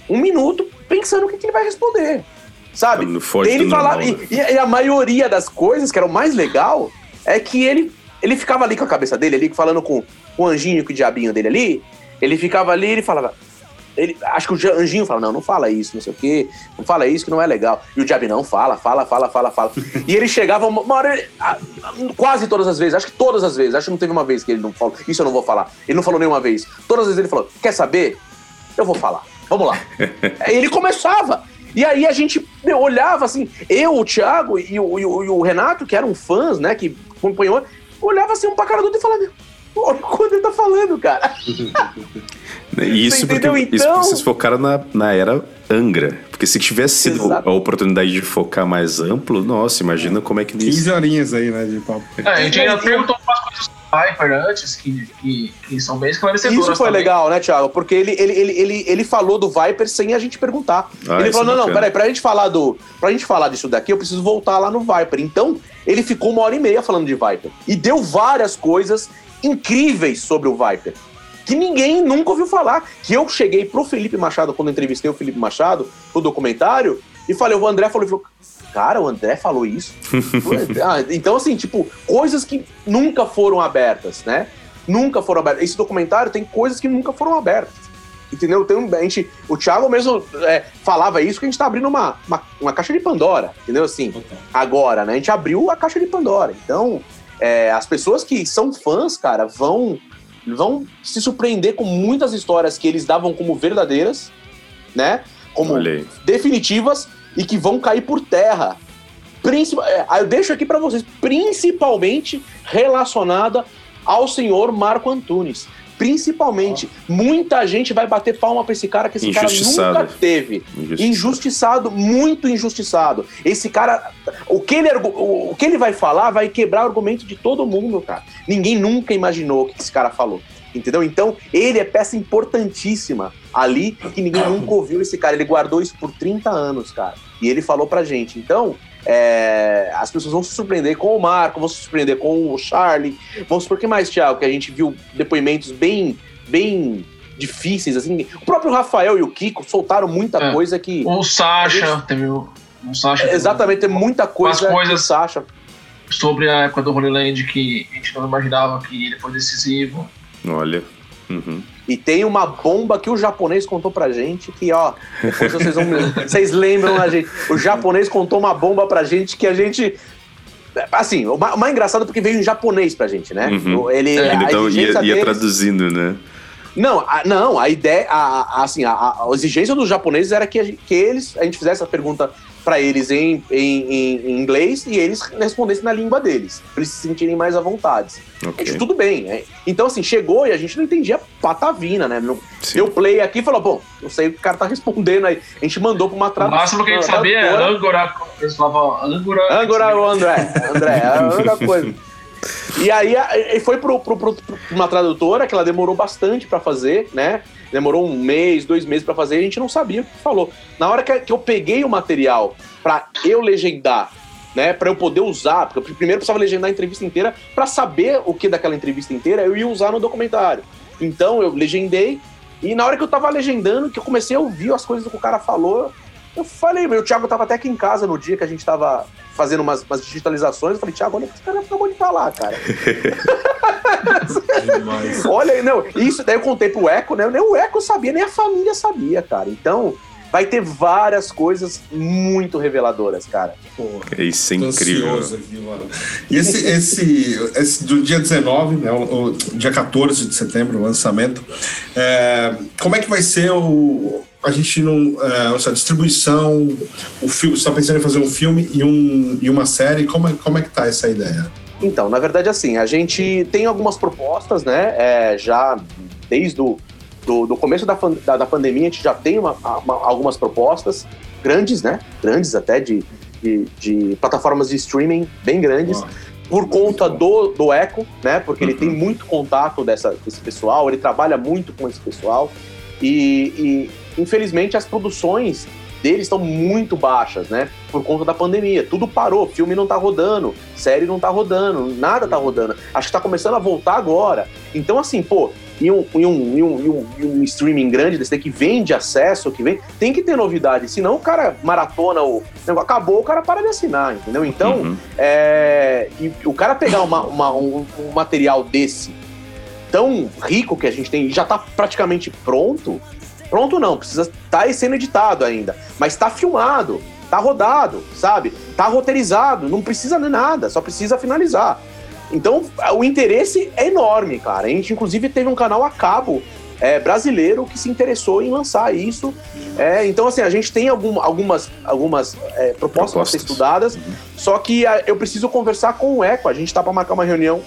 um minuto pensando o que, que ele vai responder sabe? Ele falava, e, e, a maioria das coisas que era o mais legal é que ele, ele ficava ali com a cabeça dele, ali falando com o anjinho, com o diabinho dele ali. Ele ficava ali, ele falava. Ele, acho que o anjinho fala, não, não fala isso, não sei o quê, não fala isso que não é legal. E o diabo não fala, fala, fala, fala, fala. e ele chegava uma hora, quase todas as vezes, acho que todas as vezes, acho que não teve uma vez que ele não falou, isso eu não vou falar. Ele não falou nenhuma vez. Todas as vezes ele falou, quer saber? Eu vou falar. Vamos lá. Ele começava. E aí a gente meu, olhava assim, eu, o Thiago e o, e, o, e o, Renato, que eram fãs, né, que acompanhou, olhava assim um pra cara do outro e falava, olha quando ele tá falando, cara. Isso porque então... isso vocês focaram na, na era Angra. Porque se tivesse sido Exato. a oportunidade de focar mais amplo, nossa, imagina como é que... 15 horinhas aí, né, de papo. É, a gente ainda perguntou umas coisas Piper antes, que, que, que são bem esclarecedoras. Isso foi também. legal, né, Thiago? Porque ele, ele, ele, ele, ele falou do Viper sem a gente perguntar. Ah, ele falou: não, é não, peraí, pra gente falar do. Pra gente falar disso daqui, eu preciso voltar lá no Viper. Então, ele ficou uma hora e meia falando de Viper. E deu várias coisas incríveis sobre o Viper. Que ninguém nunca ouviu falar. Que eu cheguei pro Felipe Machado, quando entrevistei o Felipe Machado, pro documentário, e falei, o André falou, falou cara, o André falou isso. ah, então, assim, tipo, coisas que nunca foram abertas, né? Nunca foram abertas. Esse documentário tem coisas que nunca foram abertas. Entendeu? Tem um, a gente, o Thiago mesmo é, falava isso que a gente tá abrindo uma, uma, uma, caixa de Pandora, entendeu? Assim, okay. agora, né? A gente abriu a caixa de Pandora. Então, é, as pessoas que são fãs, cara, vão, vão se surpreender com muitas histórias que eles davam como verdadeiras, né? Como definitivas, e que vão cair por terra. Principal, é, eu deixo aqui para vocês, principalmente relacionada ao senhor Marco Antunes. Principalmente, muita gente vai bater palma pra esse cara que esse cara nunca teve. Injustiçado. injustiçado. muito injustiçado. Esse cara, o que, ele, o, o que ele vai falar vai quebrar o argumento de todo mundo, cara. Ninguém nunca imaginou o que esse cara falou. Entendeu? Então, ele é peça importantíssima ali que ninguém nunca ouviu esse cara. Ele guardou isso por 30 anos, cara. E ele falou pra gente. Então, é, as pessoas vão se surpreender com o Marco, vão se surpreender com o Charlie. Vamos por que mais, Thiago? Que a gente viu depoimentos bem, bem difíceis, assim. O próprio Rafael e o Kiko soltaram muita é. coisa que. O Sasha, gente... teve o, o Sasha. É, exatamente, tem muita coisa. As coisas. Sasha. Sobre a época do Holy Land que a gente não imaginava que ele foi decisivo. Olha. Uhum. E tem uma bomba que o japonês contou pra gente, que, ó, depois vocês, vão, vocês lembram a gente. O japonês contou uma bomba pra gente que a gente. Assim, o mais engraçado é porque veio em japonês pra gente, né? Uhum. Ele, é, então ia, ia deles, traduzindo, né? Não, a, não, a ideia, a, a assim, a, a, exigência dos japoneses era que, que eles, a gente fizesse a pergunta para eles em, em, em, inglês e eles respondessem na língua deles, pra eles se sentirem mais à vontade. Okay. Gente, tudo bem. Né? Então, assim, chegou e a gente não entendia patavina, né? Deu play aqui e falou, bom, não sei o que o cara tá respondendo aí. A gente mandou pra uma tradução. O máximo que a gente sabia é Angora. Eles falavam Angora. Angora o André. André, é a única coisa. E aí foi pro, pro, pro, uma tradutora que ela demorou bastante para fazer, né? Demorou um mês, dois meses para fazer, a gente não sabia o que falou. Na hora que eu peguei o material para eu legendar, né, para eu poder usar, porque eu primeiro precisava legendar a entrevista inteira para saber o que daquela entrevista inteira eu ia usar no documentário. Então eu legendei e na hora que eu tava legendando, que eu comecei a ouvir as coisas que o cara falou, eu falei, meu, o Thiago tava até aqui em casa no dia que a gente tava fazendo umas, umas digitalizações. Eu falei, Thiago, olha o que esse cara acabou de falar, cara. olha, não, isso daí eu contei pro Eco, né? Nem o Eco sabia, nem a família sabia, cara. Então, vai ter várias coisas muito reveladoras, cara. Porra, isso é incrível. Aqui, e esse, esse, esse, do dia 19, né, o, o, dia 14 de setembro, o lançamento, é, como é que vai ser o, a gente não. É, seja, distribuição, o filme, você está pensando em fazer um filme e, um, e uma série, como é, como é que tá essa ideia? Então, na verdade, assim, a gente tem algumas propostas, né? É, já desde o do, do começo da, da, da, pandemia, a gente já tem uma, uma, algumas propostas grandes, né? Grandes até, de, de, de plataformas de streaming bem grandes. por conta do, do Eco, né? Porque uhum. ele tem muito contato dessa, desse pessoal, ele trabalha muito com esse pessoal. E, e infelizmente, as produções deles estão muito baixas, né? Por conta da pandemia. Tudo parou, filme não tá rodando, série não tá rodando, nada tá rodando. Acho que tá começando a voltar agora. Então, assim, pô, e um, e um, e um, e um, streaming grande desse que vende acesso, que vem, tem que ter novidade. Senão o cara maratona, o acabou, o cara para de assinar, entendeu? Então, uhum. é, e o cara pegar uma, uma um, um material desse tão rico que a gente tem e já tá praticamente pronto, Pronto não, precisa estar tá sendo editado ainda, mas está filmado, está rodado, sabe? Está roteirizado, não precisa de nada, só precisa finalizar. Então, o interesse é enorme, cara. A gente, inclusive, teve um canal a cabo é, brasileiro que se interessou em lançar isso. É, então, assim, a gente tem algum, algumas, algumas é, propostas para ser estudadas, uhum. só que a, eu preciso conversar com o Eco. A gente está para marcar uma reunião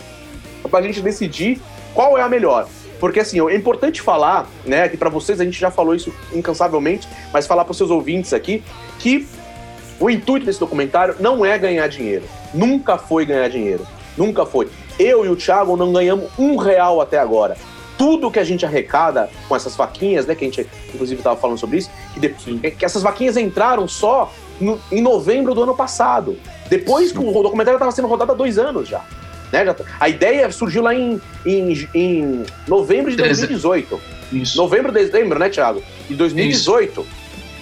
para a gente decidir qual é a melhor. Porque assim, é importante falar, né, que para vocês a gente já falou isso incansavelmente, mas falar para os seus ouvintes aqui que o intuito desse documentário não é ganhar dinheiro. Nunca foi ganhar dinheiro. Nunca foi. Eu e o Thiago não ganhamos um real até agora. Tudo que a gente arrecada com essas vaquinhas, né? Que a gente inclusive estava falando sobre isso, que, de, que essas vaquinhas entraram só no, em novembro do ano passado. Depois que o documentário estava sendo rodado há dois anos já. Né? A ideia surgiu lá em, em, em novembro de 2018. Isso. Novembro, dezembro, né, Thiago? De 2018. Isso.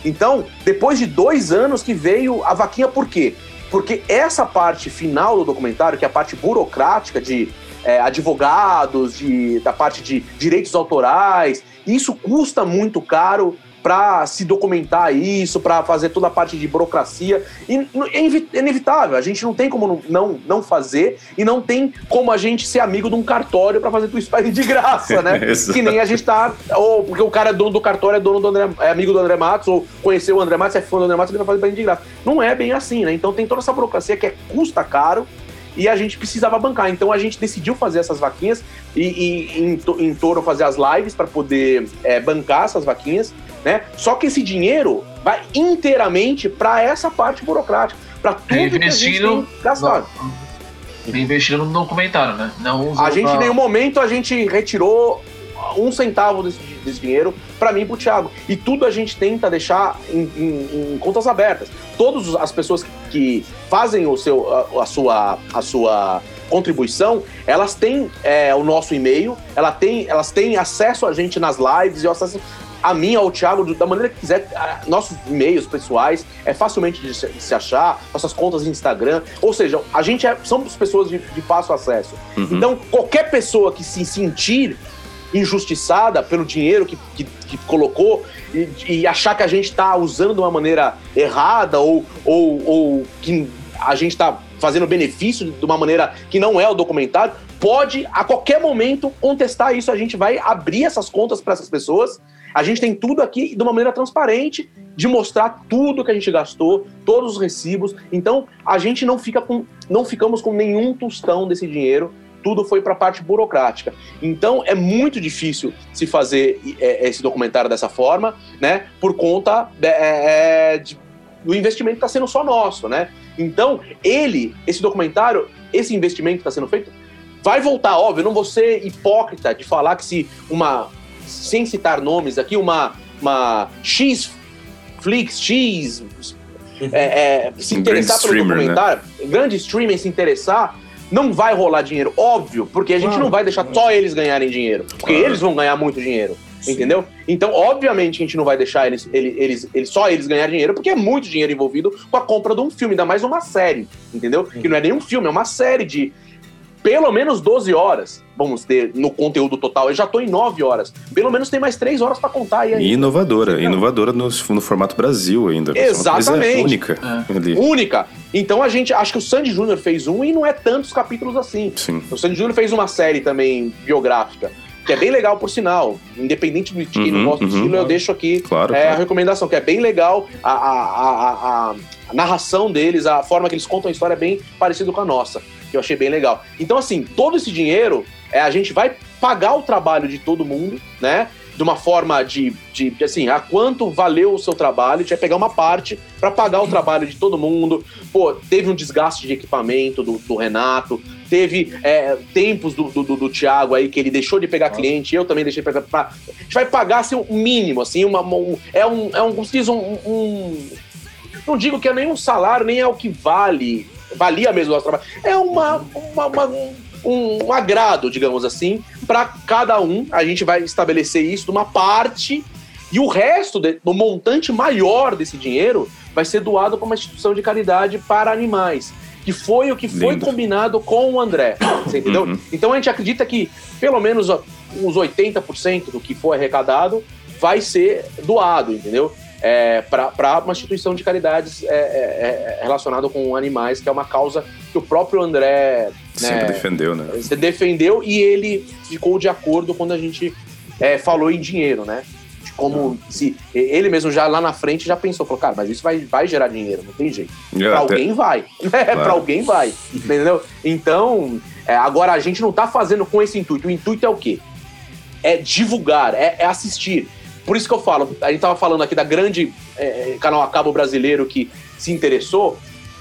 Então, depois de dois anos que veio a vaquinha, por quê? Porque essa parte final do documentário, que é a parte burocrática de é, advogados, de, da parte de direitos autorais, isso custa muito caro para se documentar isso, para fazer toda a parte de burocracia. E é inevitável, a gente não tem como não, não fazer e não tem como a gente ser amigo de um cartório para fazer tudo isso de graça, né? que nem a gente tá, ou porque o cara é dono do cartório, é dono do André, é amigo do André Matos, ou conheceu o André Matos, é fã do André Matos, ele vai fazer pra de graça. Não é bem assim, né? Então tem toda essa burocracia que é, custa caro e a gente precisava bancar. Então a gente decidiu fazer essas vaquinhas e, e em, em torno fazer as lives para poder é, bancar essas vaquinhas, né? Só que esse dinheiro vai inteiramente para essa parte burocrática, para tudo que a gente tem gastado. Investindo no documentário, né? Não a gente, pra... em nenhum momento, a gente retirou um centavo desse, desse dinheiro para mim e pro Thiago. E tudo a gente tenta deixar em, em, em contas abertas. Todas as pessoas que, que fazem o seu, a, a, sua, a sua contribuição, elas têm é, o nosso e-mail, ela tem, elas têm acesso a gente nas lives e acesso a mim, ao Thiago, da maneira que quiser. Nossos e-mails pessoais é facilmente de se, achar, nossas contas no Instagram. Ou seja, a gente é, somos pessoas de, de fácil acesso. Uhum. Então, qualquer pessoa que se sentir injustiçada pelo dinheiro que, que, que colocou e, e, achar que a gente está usando de uma maneira errada ou, ou, ou que a gente está fazendo benefício de uma maneira que não é o documentário, pode a qualquer momento contestar isso. A gente vai abrir essas contas para essas pessoas. A gente tem tudo aqui de uma maneira transparente de mostrar tudo que a gente gastou, todos os recibos. Então a gente não fica com, não ficamos com nenhum tostão desse dinheiro tudo foi para a parte burocrática. Então é muito difícil se fazer é, esse documentário dessa forma, né? Por conta é, é de, do investimento está sendo só nosso, né? Então ele, esse documentário, esse investimento que está sendo feito, vai voltar. Óbvio, não vou ser hipócrita de falar que se uma, sem citar nomes aqui, uma, uma X Flix X é, é, se interessar pelo né? documentário, né? grande streamer se interessar, não vai rolar dinheiro, óbvio, porque a gente claro, não vai deixar só eles ganharem dinheiro, porque claro. eles vão ganhar muito dinheiro. Sim. Entendeu? Então, obviamente, a gente não vai deixar eles, eles, eles, eles, só eles ganharem dinheiro, porque é muito dinheiro envolvido com a compra de um filme, ainda mais uma série, entendeu? Sim. Que não é nenhum filme, é uma série de pelo menos 12 horas vamos ter no conteúdo total. Eu já estou em 9 horas. Pelo menos tem mais 3 horas para contar aí. E inovadora, inovadora no, no, formato Brasil ainda. Exatamente. única. É. Única. Então a gente, acho que o Sandy Júnior fez um e não é tantos capítulos assim. Sim. O Sandy Júnior fez uma série também biográfica. Que é bem legal, por sinal. Independente do estilo, uhum, gosto do uhum, estilo, eu deixo aqui claro, é, claro. a recomendação, que é bem legal. A, a, a, a, narração deles, a forma que eles contam a história é bem parecido com a nossa. Que eu achei bem legal. Então, assim, todo esse dinheiro, é, a gente vai pagar o trabalho de todo mundo, né? de uma forma de, de, assim, a quanto valeu o seu trabalho, a gente vai pegar uma parte para pagar o trabalho de todo mundo. Pô, teve um desgaste de equipamento do, do Renato, teve é, tempos do, do, do, Thiago aí que ele deixou de pegar Nossa. cliente, eu também deixei de pegar. Pra, a gente vai pagar assim, um mínimo, assim, uma, um, é um, é um, diz, um, um. Não digo que é nem um salário, nem é o que vale, valia mesmo o nosso trabalho. É uma, uma, uma um, um agrado, digamos assim, para cada um. A gente vai estabelecer isso de uma parte e o resto de, do montante maior desse dinheiro vai ser doado para uma instituição de caridade para animais. Que foi o que foi Lindo. combinado com o André. Você entendeu? Uhum. Então a gente acredita que pelo menos uns 80% do que for arrecadado vai ser doado, entendeu? É, para uma instituição de caridades é, é, é, relacionada com animais, que é uma causa que o próprio André sempre né, defendeu, né? Defendeu e ele ficou de acordo quando a gente é, falou em dinheiro, né? De como se ele mesmo já lá na frente já pensou, falou, cara, mas isso vai, vai gerar dinheiro, não tem jeito. É, para alguém vai, né? Claro. para alguém vai, entendeu? Então, é, agora a gente não tá fazendo com esse intuito. O intuito é o quê? É divulgar, é assistir. Por isso que eu falo, a gente tava falando aqui da grande é, canal a cabo brasileiro que se interessou,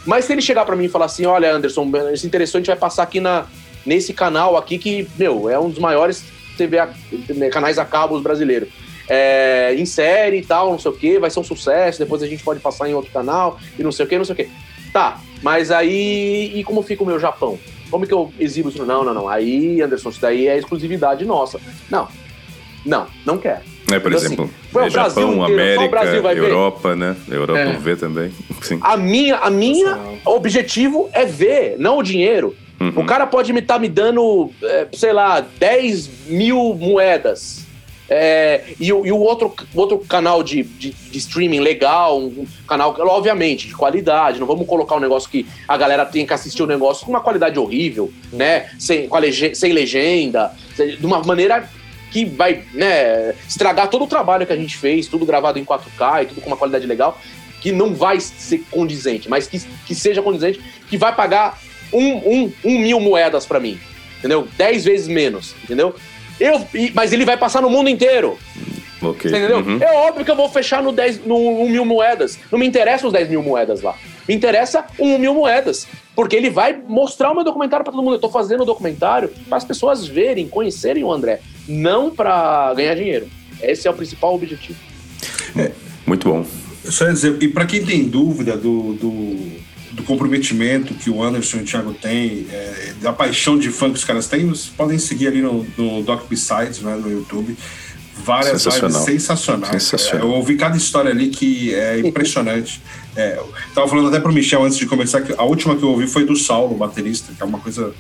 mas se ele chegar para mim e falar assim, olha, Anderson, se interessou, a gente vai passar aqui na, nesse canal aqui que, meu, é um dos maiores TV a, né, canais a cabo brasileiros. É, em série e tal, não sei o que, vai ser um sucesso, depois a gente pode passar em outro canal e não sei o que, não sei o que. Tá, mas aí, e como fica o meu Japão? Como que eu exibo isso? Não, não, não. Aí, Anderson, isso daí é exclusividade nossa. Não, não, não quero. É, por então, exemplo, assim, é Japão, América, Europa, né? Europa é. vê também. Sim. A minha, a minha objetivo é ver, não o dinheiro. Uhum. O cara pode me estar tá me dando, é, sei lá, 10 mil moedas. É, e, e, o outro, outro canal de, de, de, streaming legal, um canal, obviamente, de qualidade. Não vamos colocar um negócio que a galera tem que assistir o um negócio com uma qualidade horrível, uhum. né? Sem, lege, sem legenda, de uma maneira que vai né, estragar todo o trabalho que a gente fez, tudo gravado em 4K e tudo com uma qualidade legal, que não vai ser condizente, mas que, que seja condizente, que vai pagar um, um, um mil moedas para mim, entendeu? Dez vezes menos, entendeu? Eu, mas ele vai passar no mundo inteiro. Ok. Entendeu? Uhum. É óbvio que eu vou fechar no, 10, no 1 mil moedas. Não me interessa os 10 mil moedas lá. Me interessa 1 mil moedas. Porque ele vai mostrar o meu documentário para todo mundo. Eu tô fazendo o documentário para as pessoas verem, conhecerem o André. Não para ganhar dinheiro. Esse é o principal objetivo. É. Muito bom. Só dizer, e para quem tem dúvida do, do, do, comprometimento que o Anderson e o Thiago têm, é, da paixão de fã que os caras têm, vocês podem seguir ali no, no Doc Besides, né, no YouTube várias sensacional. lives sensacionais. Sensacional. É, eu ouvi cada história ali que é impressionante. é, eu tava falando até pro Michel antes de começar que a última que eu ouvi foi do Saulo, baterista, que é uma coisa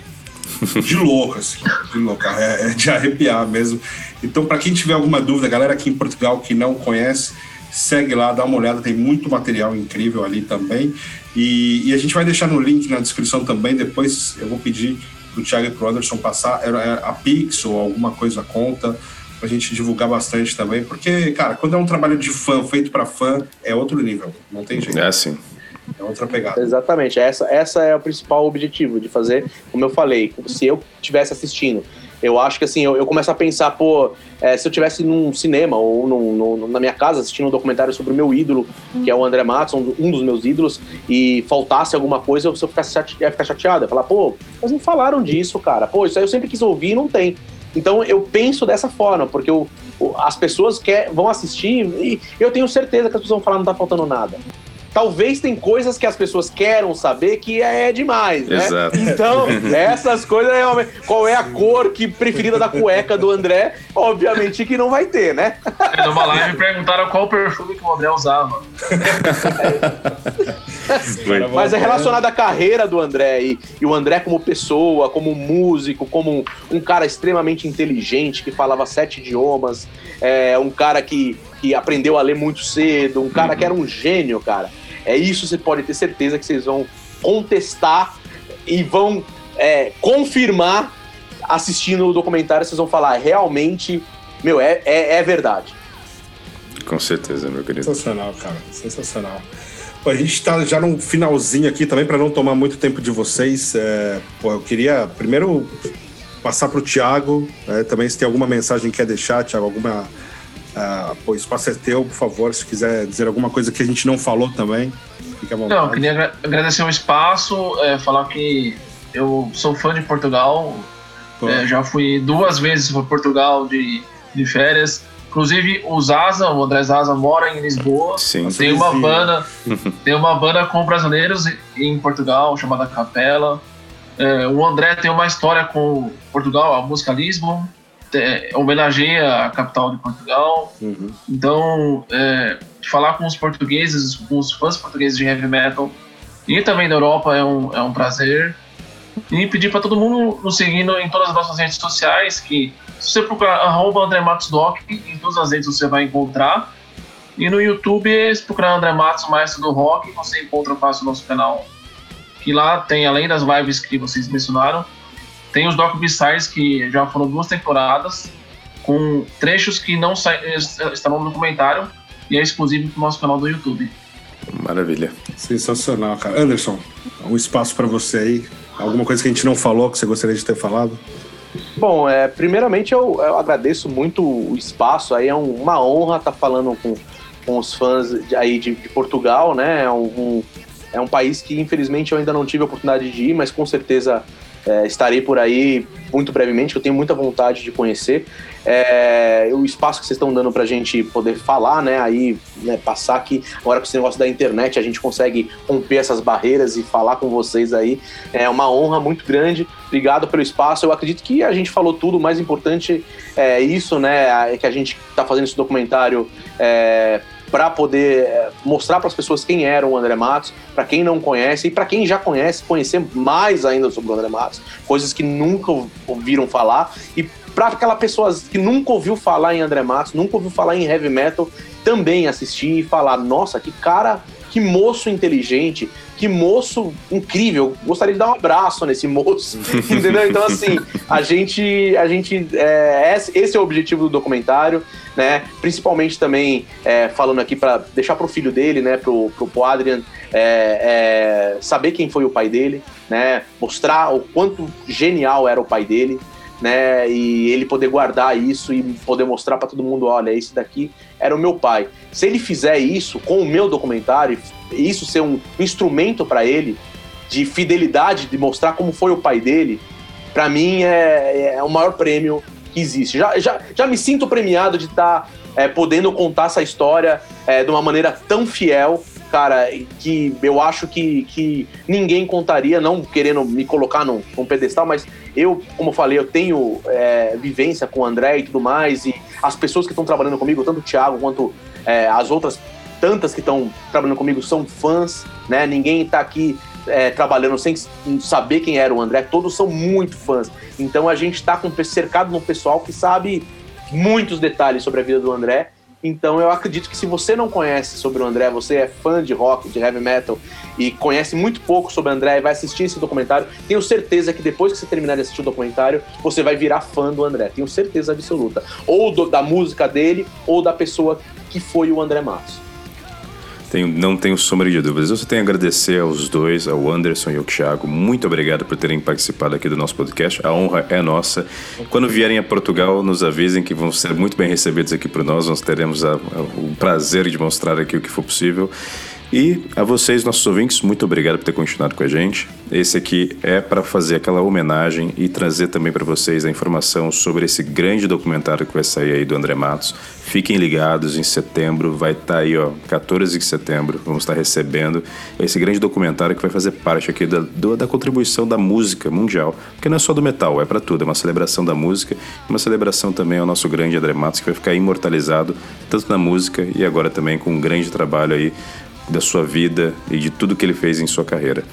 de louco, assim, de louco, é, é de arrepiar mesmo. Então, para quem tiver alguma dúvida, galera aqui em Portugal que não conhece, segue lá, dá uma olhada, tem muito material incrível ali também. E, e a gente vai deixar no link na descrição também. Depois eu vou pedir pro Thiago e pro Anderson passar a Pix ou alguma coisa conta pra gente divulgar bastante também, porque, cara, quando é um trabalho de fã, feito para fã, é outro nível, não tem jeito. É assim. É outra pegada. Exatamente, essa, essa é o principal objetivo de fazer, como eu falei, se eu estivesse assistindo, eu acho que assim, eu, eu começo a pensar, pô, é, se eu tivesse num cinema ou num, num, na minha casa assistindo um documentário sobre o meu ídolo, que é o André Matos, um, um dos meus ídolos, e faltasse alguma coisa, eu, eu ficasse chate, ia ficar chateado, ia falar, pô, mas não falaram disso, cara, pô, isso aí eu sempre quis ouvir e não tem. Então eu penso dessa forma, porque eu, as pessoas quer, vão assistir e eu tenho certeza que as pessoas vão falar não tá faltando nada. Talvez tem coisas que as pessoas querem saber que é demais, né? Exato. Então, essas coisas realmente. Qual é a cor que preferida da cueca do André? Obviamente que não vai ter, né? É, numa live perguntaram qual perfume que o André usava. Mas é relacionado à carreira do André e, e, o André como pessoa, como músico, como um, um cara extremamente inteligente que falava sete idiomas, é, um cara que, que aprendeu a ler muito cedo, um cara uhum. que era um gênio, cara. É isso, você pode ter certeza que vocês vão contestar e vão é, confirmar assistindo o documentário, vocês vão falar, realmente, meu, é, é, é verdade. Com certeza, meu querido. Sensacional, cara. Sensacional. Pô, a gente está já no finalzinho aqui também, para não tomar muito tempo de vocês. É, pô, eu queria primeiro passar para o Tiago, né, também se tem alguma mensagem que quer deixar, Tiago, alguma Uh, pô, o espaço é teu, por favor. Se quiser dizer alguma coisa que a gente não falou também, fique à vontade. Não, queria agradecer o espaço, é, falar que eu sou fã de Portugal. É, já fui duas vezes para Portugal de, de férias. Inclusive, o Zaza, o André Zaza, mora em Lisboa. Sim. Tem uma banda, tem uma banda com brasileiros em Portugal chamada Capela. É, o André tem uma história com Portugal, a música Lisbon é, homenageia a capital de Portugal. Uhum. Então, é, falar com os portugueses, com os fãs portugueses de heavy metal e também da Europa é um, é um prazer. E pedir para todo mundo nos seguindo em todas as nossas redes sociais, que se você procurar arroba André Matos Doc, em todas as redes você vai encontrar. E no YouTube, se procurar André Matos, Maestro do Rock, você encontra fácil o nosso canal. Que lá tem, além das lives que vocês mencionaram, tem os Doc Besides, que já foram duas temporadas, com trechos que não estarão no documentário e é exclusivo para o nosso canal do YouTube. Maravilha. Sensacional, cara. Anderson, um espaço para você aí. Alguma coisa que a gente não falou que você gostaria de ter falado? Bom, é, primeiramente eu, eu agradeço muito o espaço. Aí é um, uma honra estar tá falando com, com os fãs de, aí de, de, Portugal, né? É um, é um país que infelizmente eu ainda não tive a oportunidade de ir, mas com certeza é, estarei por aí muito brevemente, que eu tenho muita vontade de conhecer. É, o espaço que vocês estão dando para a gente poder falar, né? Aí, né, passar aqui, agora com esse negócio da internet, a gente consegue romper essas barreiras e falar com vocês aí. É uma honra muito grande. Obrigado pelo espaço. Eu acredito que a gente falou tudo. O mais importante é isso, né? É que a gente está fazendo esse documentário. É, para poder eh, mostrar para as pessoas quem era o André Matos, para quem não conhece e para quem já conhece, conhecer mais ainda sobre o André Matos, coisas que nunca ouviram falar e para aquela pessoa que nunca ouviu falar em André Matos, nunca ouviu falar em heavy metal, também assistir e falar: nossa, que cara, que moço inteligente, que moço incrível. Gostaria de dar um abraço nesse moço, entendeu? Então, assim, a gente. A gente é, esse é o objetivo do documentário, né? Principalmente também é, falando aqui para deixar pro filho dele, né? Pro, pro, pro Adrian. É, é, saber quem foi o pai dele, né? Mostrar o quanto genial era o pai dele, né? E ele poder guardar isso e poder mostrar para todo mundo, olha, esse daqui era o meu pai. Se ele fizer isso com o meu documentário, isso ser um instrumento para ele de fidelidade, de mostrar como foi o pai dele, para mim é, é, o maior prêmio que existe. Já, já, já me sinto premiado de estar tá, é, podendo contar essa história é, de uma maneira tão fiel cara, que eu acho que, que ninguém contaria, não querendo me colocar num, num pedestal, mas eu, como falei, eu tenho é, vivência com o André e tudo mais, e as pessoas que estão trabalhando comigo, tanto o Thiago quanto é, as outras tantas que estão trabalhando comigo são fãs, né? Ninguém está aqui é, trabalhando sem saber quem era o André, todos são muito fãs. Então a gente está cercado no pessoal que sabe muitos detalhes sobre a vida do André então eu acredito que se você não conhece sobre o André, você é fã de rock, de heavy metal e conhece muito pouco sobre o André e vai assistir esse documentário, tenho certeza que depois que você terminar de assistir o documentário, você vai virar fã do André. Tenho certeza absoluta. Ou do, da música dele, ou da pessoa que foi o André Matos. Tenho, não tenho sombra de dúvidas. Eu só tenho a agradecer aos dois, ao Anderson e ao Thiago. Muito obrigado por terem participado aqui do nosso podcast. A honra é nossa. Quando vierem a Portugal, nos avisem que vão ser muito bem recebidos aqui por nós. Nós teremos a, a, o prazer de mostrar aqui o que for possível. E a vocês, nossos ouvintes, muito obrigado por ter continuado com a gente. Esse aqui é para fazer aquela homenagem e trazer também para vocês a informação sobre esse grande documentário que vai sair aí do André Matos. Fiquem ligados, em setembro vai estar tá aí, ó, 14 de setembro, vamos estar tá recebendo esse grande documentário que vai fazer parte aqui da, da contribuição da música mundial. Porque não é só do metal, é para tudo, é uma celebração da música, uma celebração também ao nosso grande André Matos, que vai ficar imortalizado tanto na música e agora também com um grande trabalho aí da sua vida e de tudo que ele fez em sua carreira.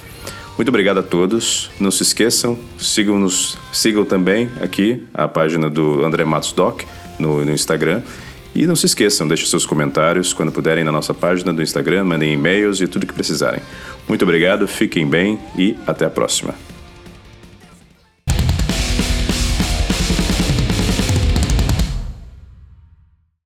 Muito obrigado a todos. Não se esqueçam, sigam-nos, sigam também aqui a página do André Matos Doc no, no Instagram. E não se esqueçam, deixem seus comentários quando puderem na nossa página do Instagram, mandem e-mails e tudo que precisarem. Muito obrigado, fiquem bem e até a próxima.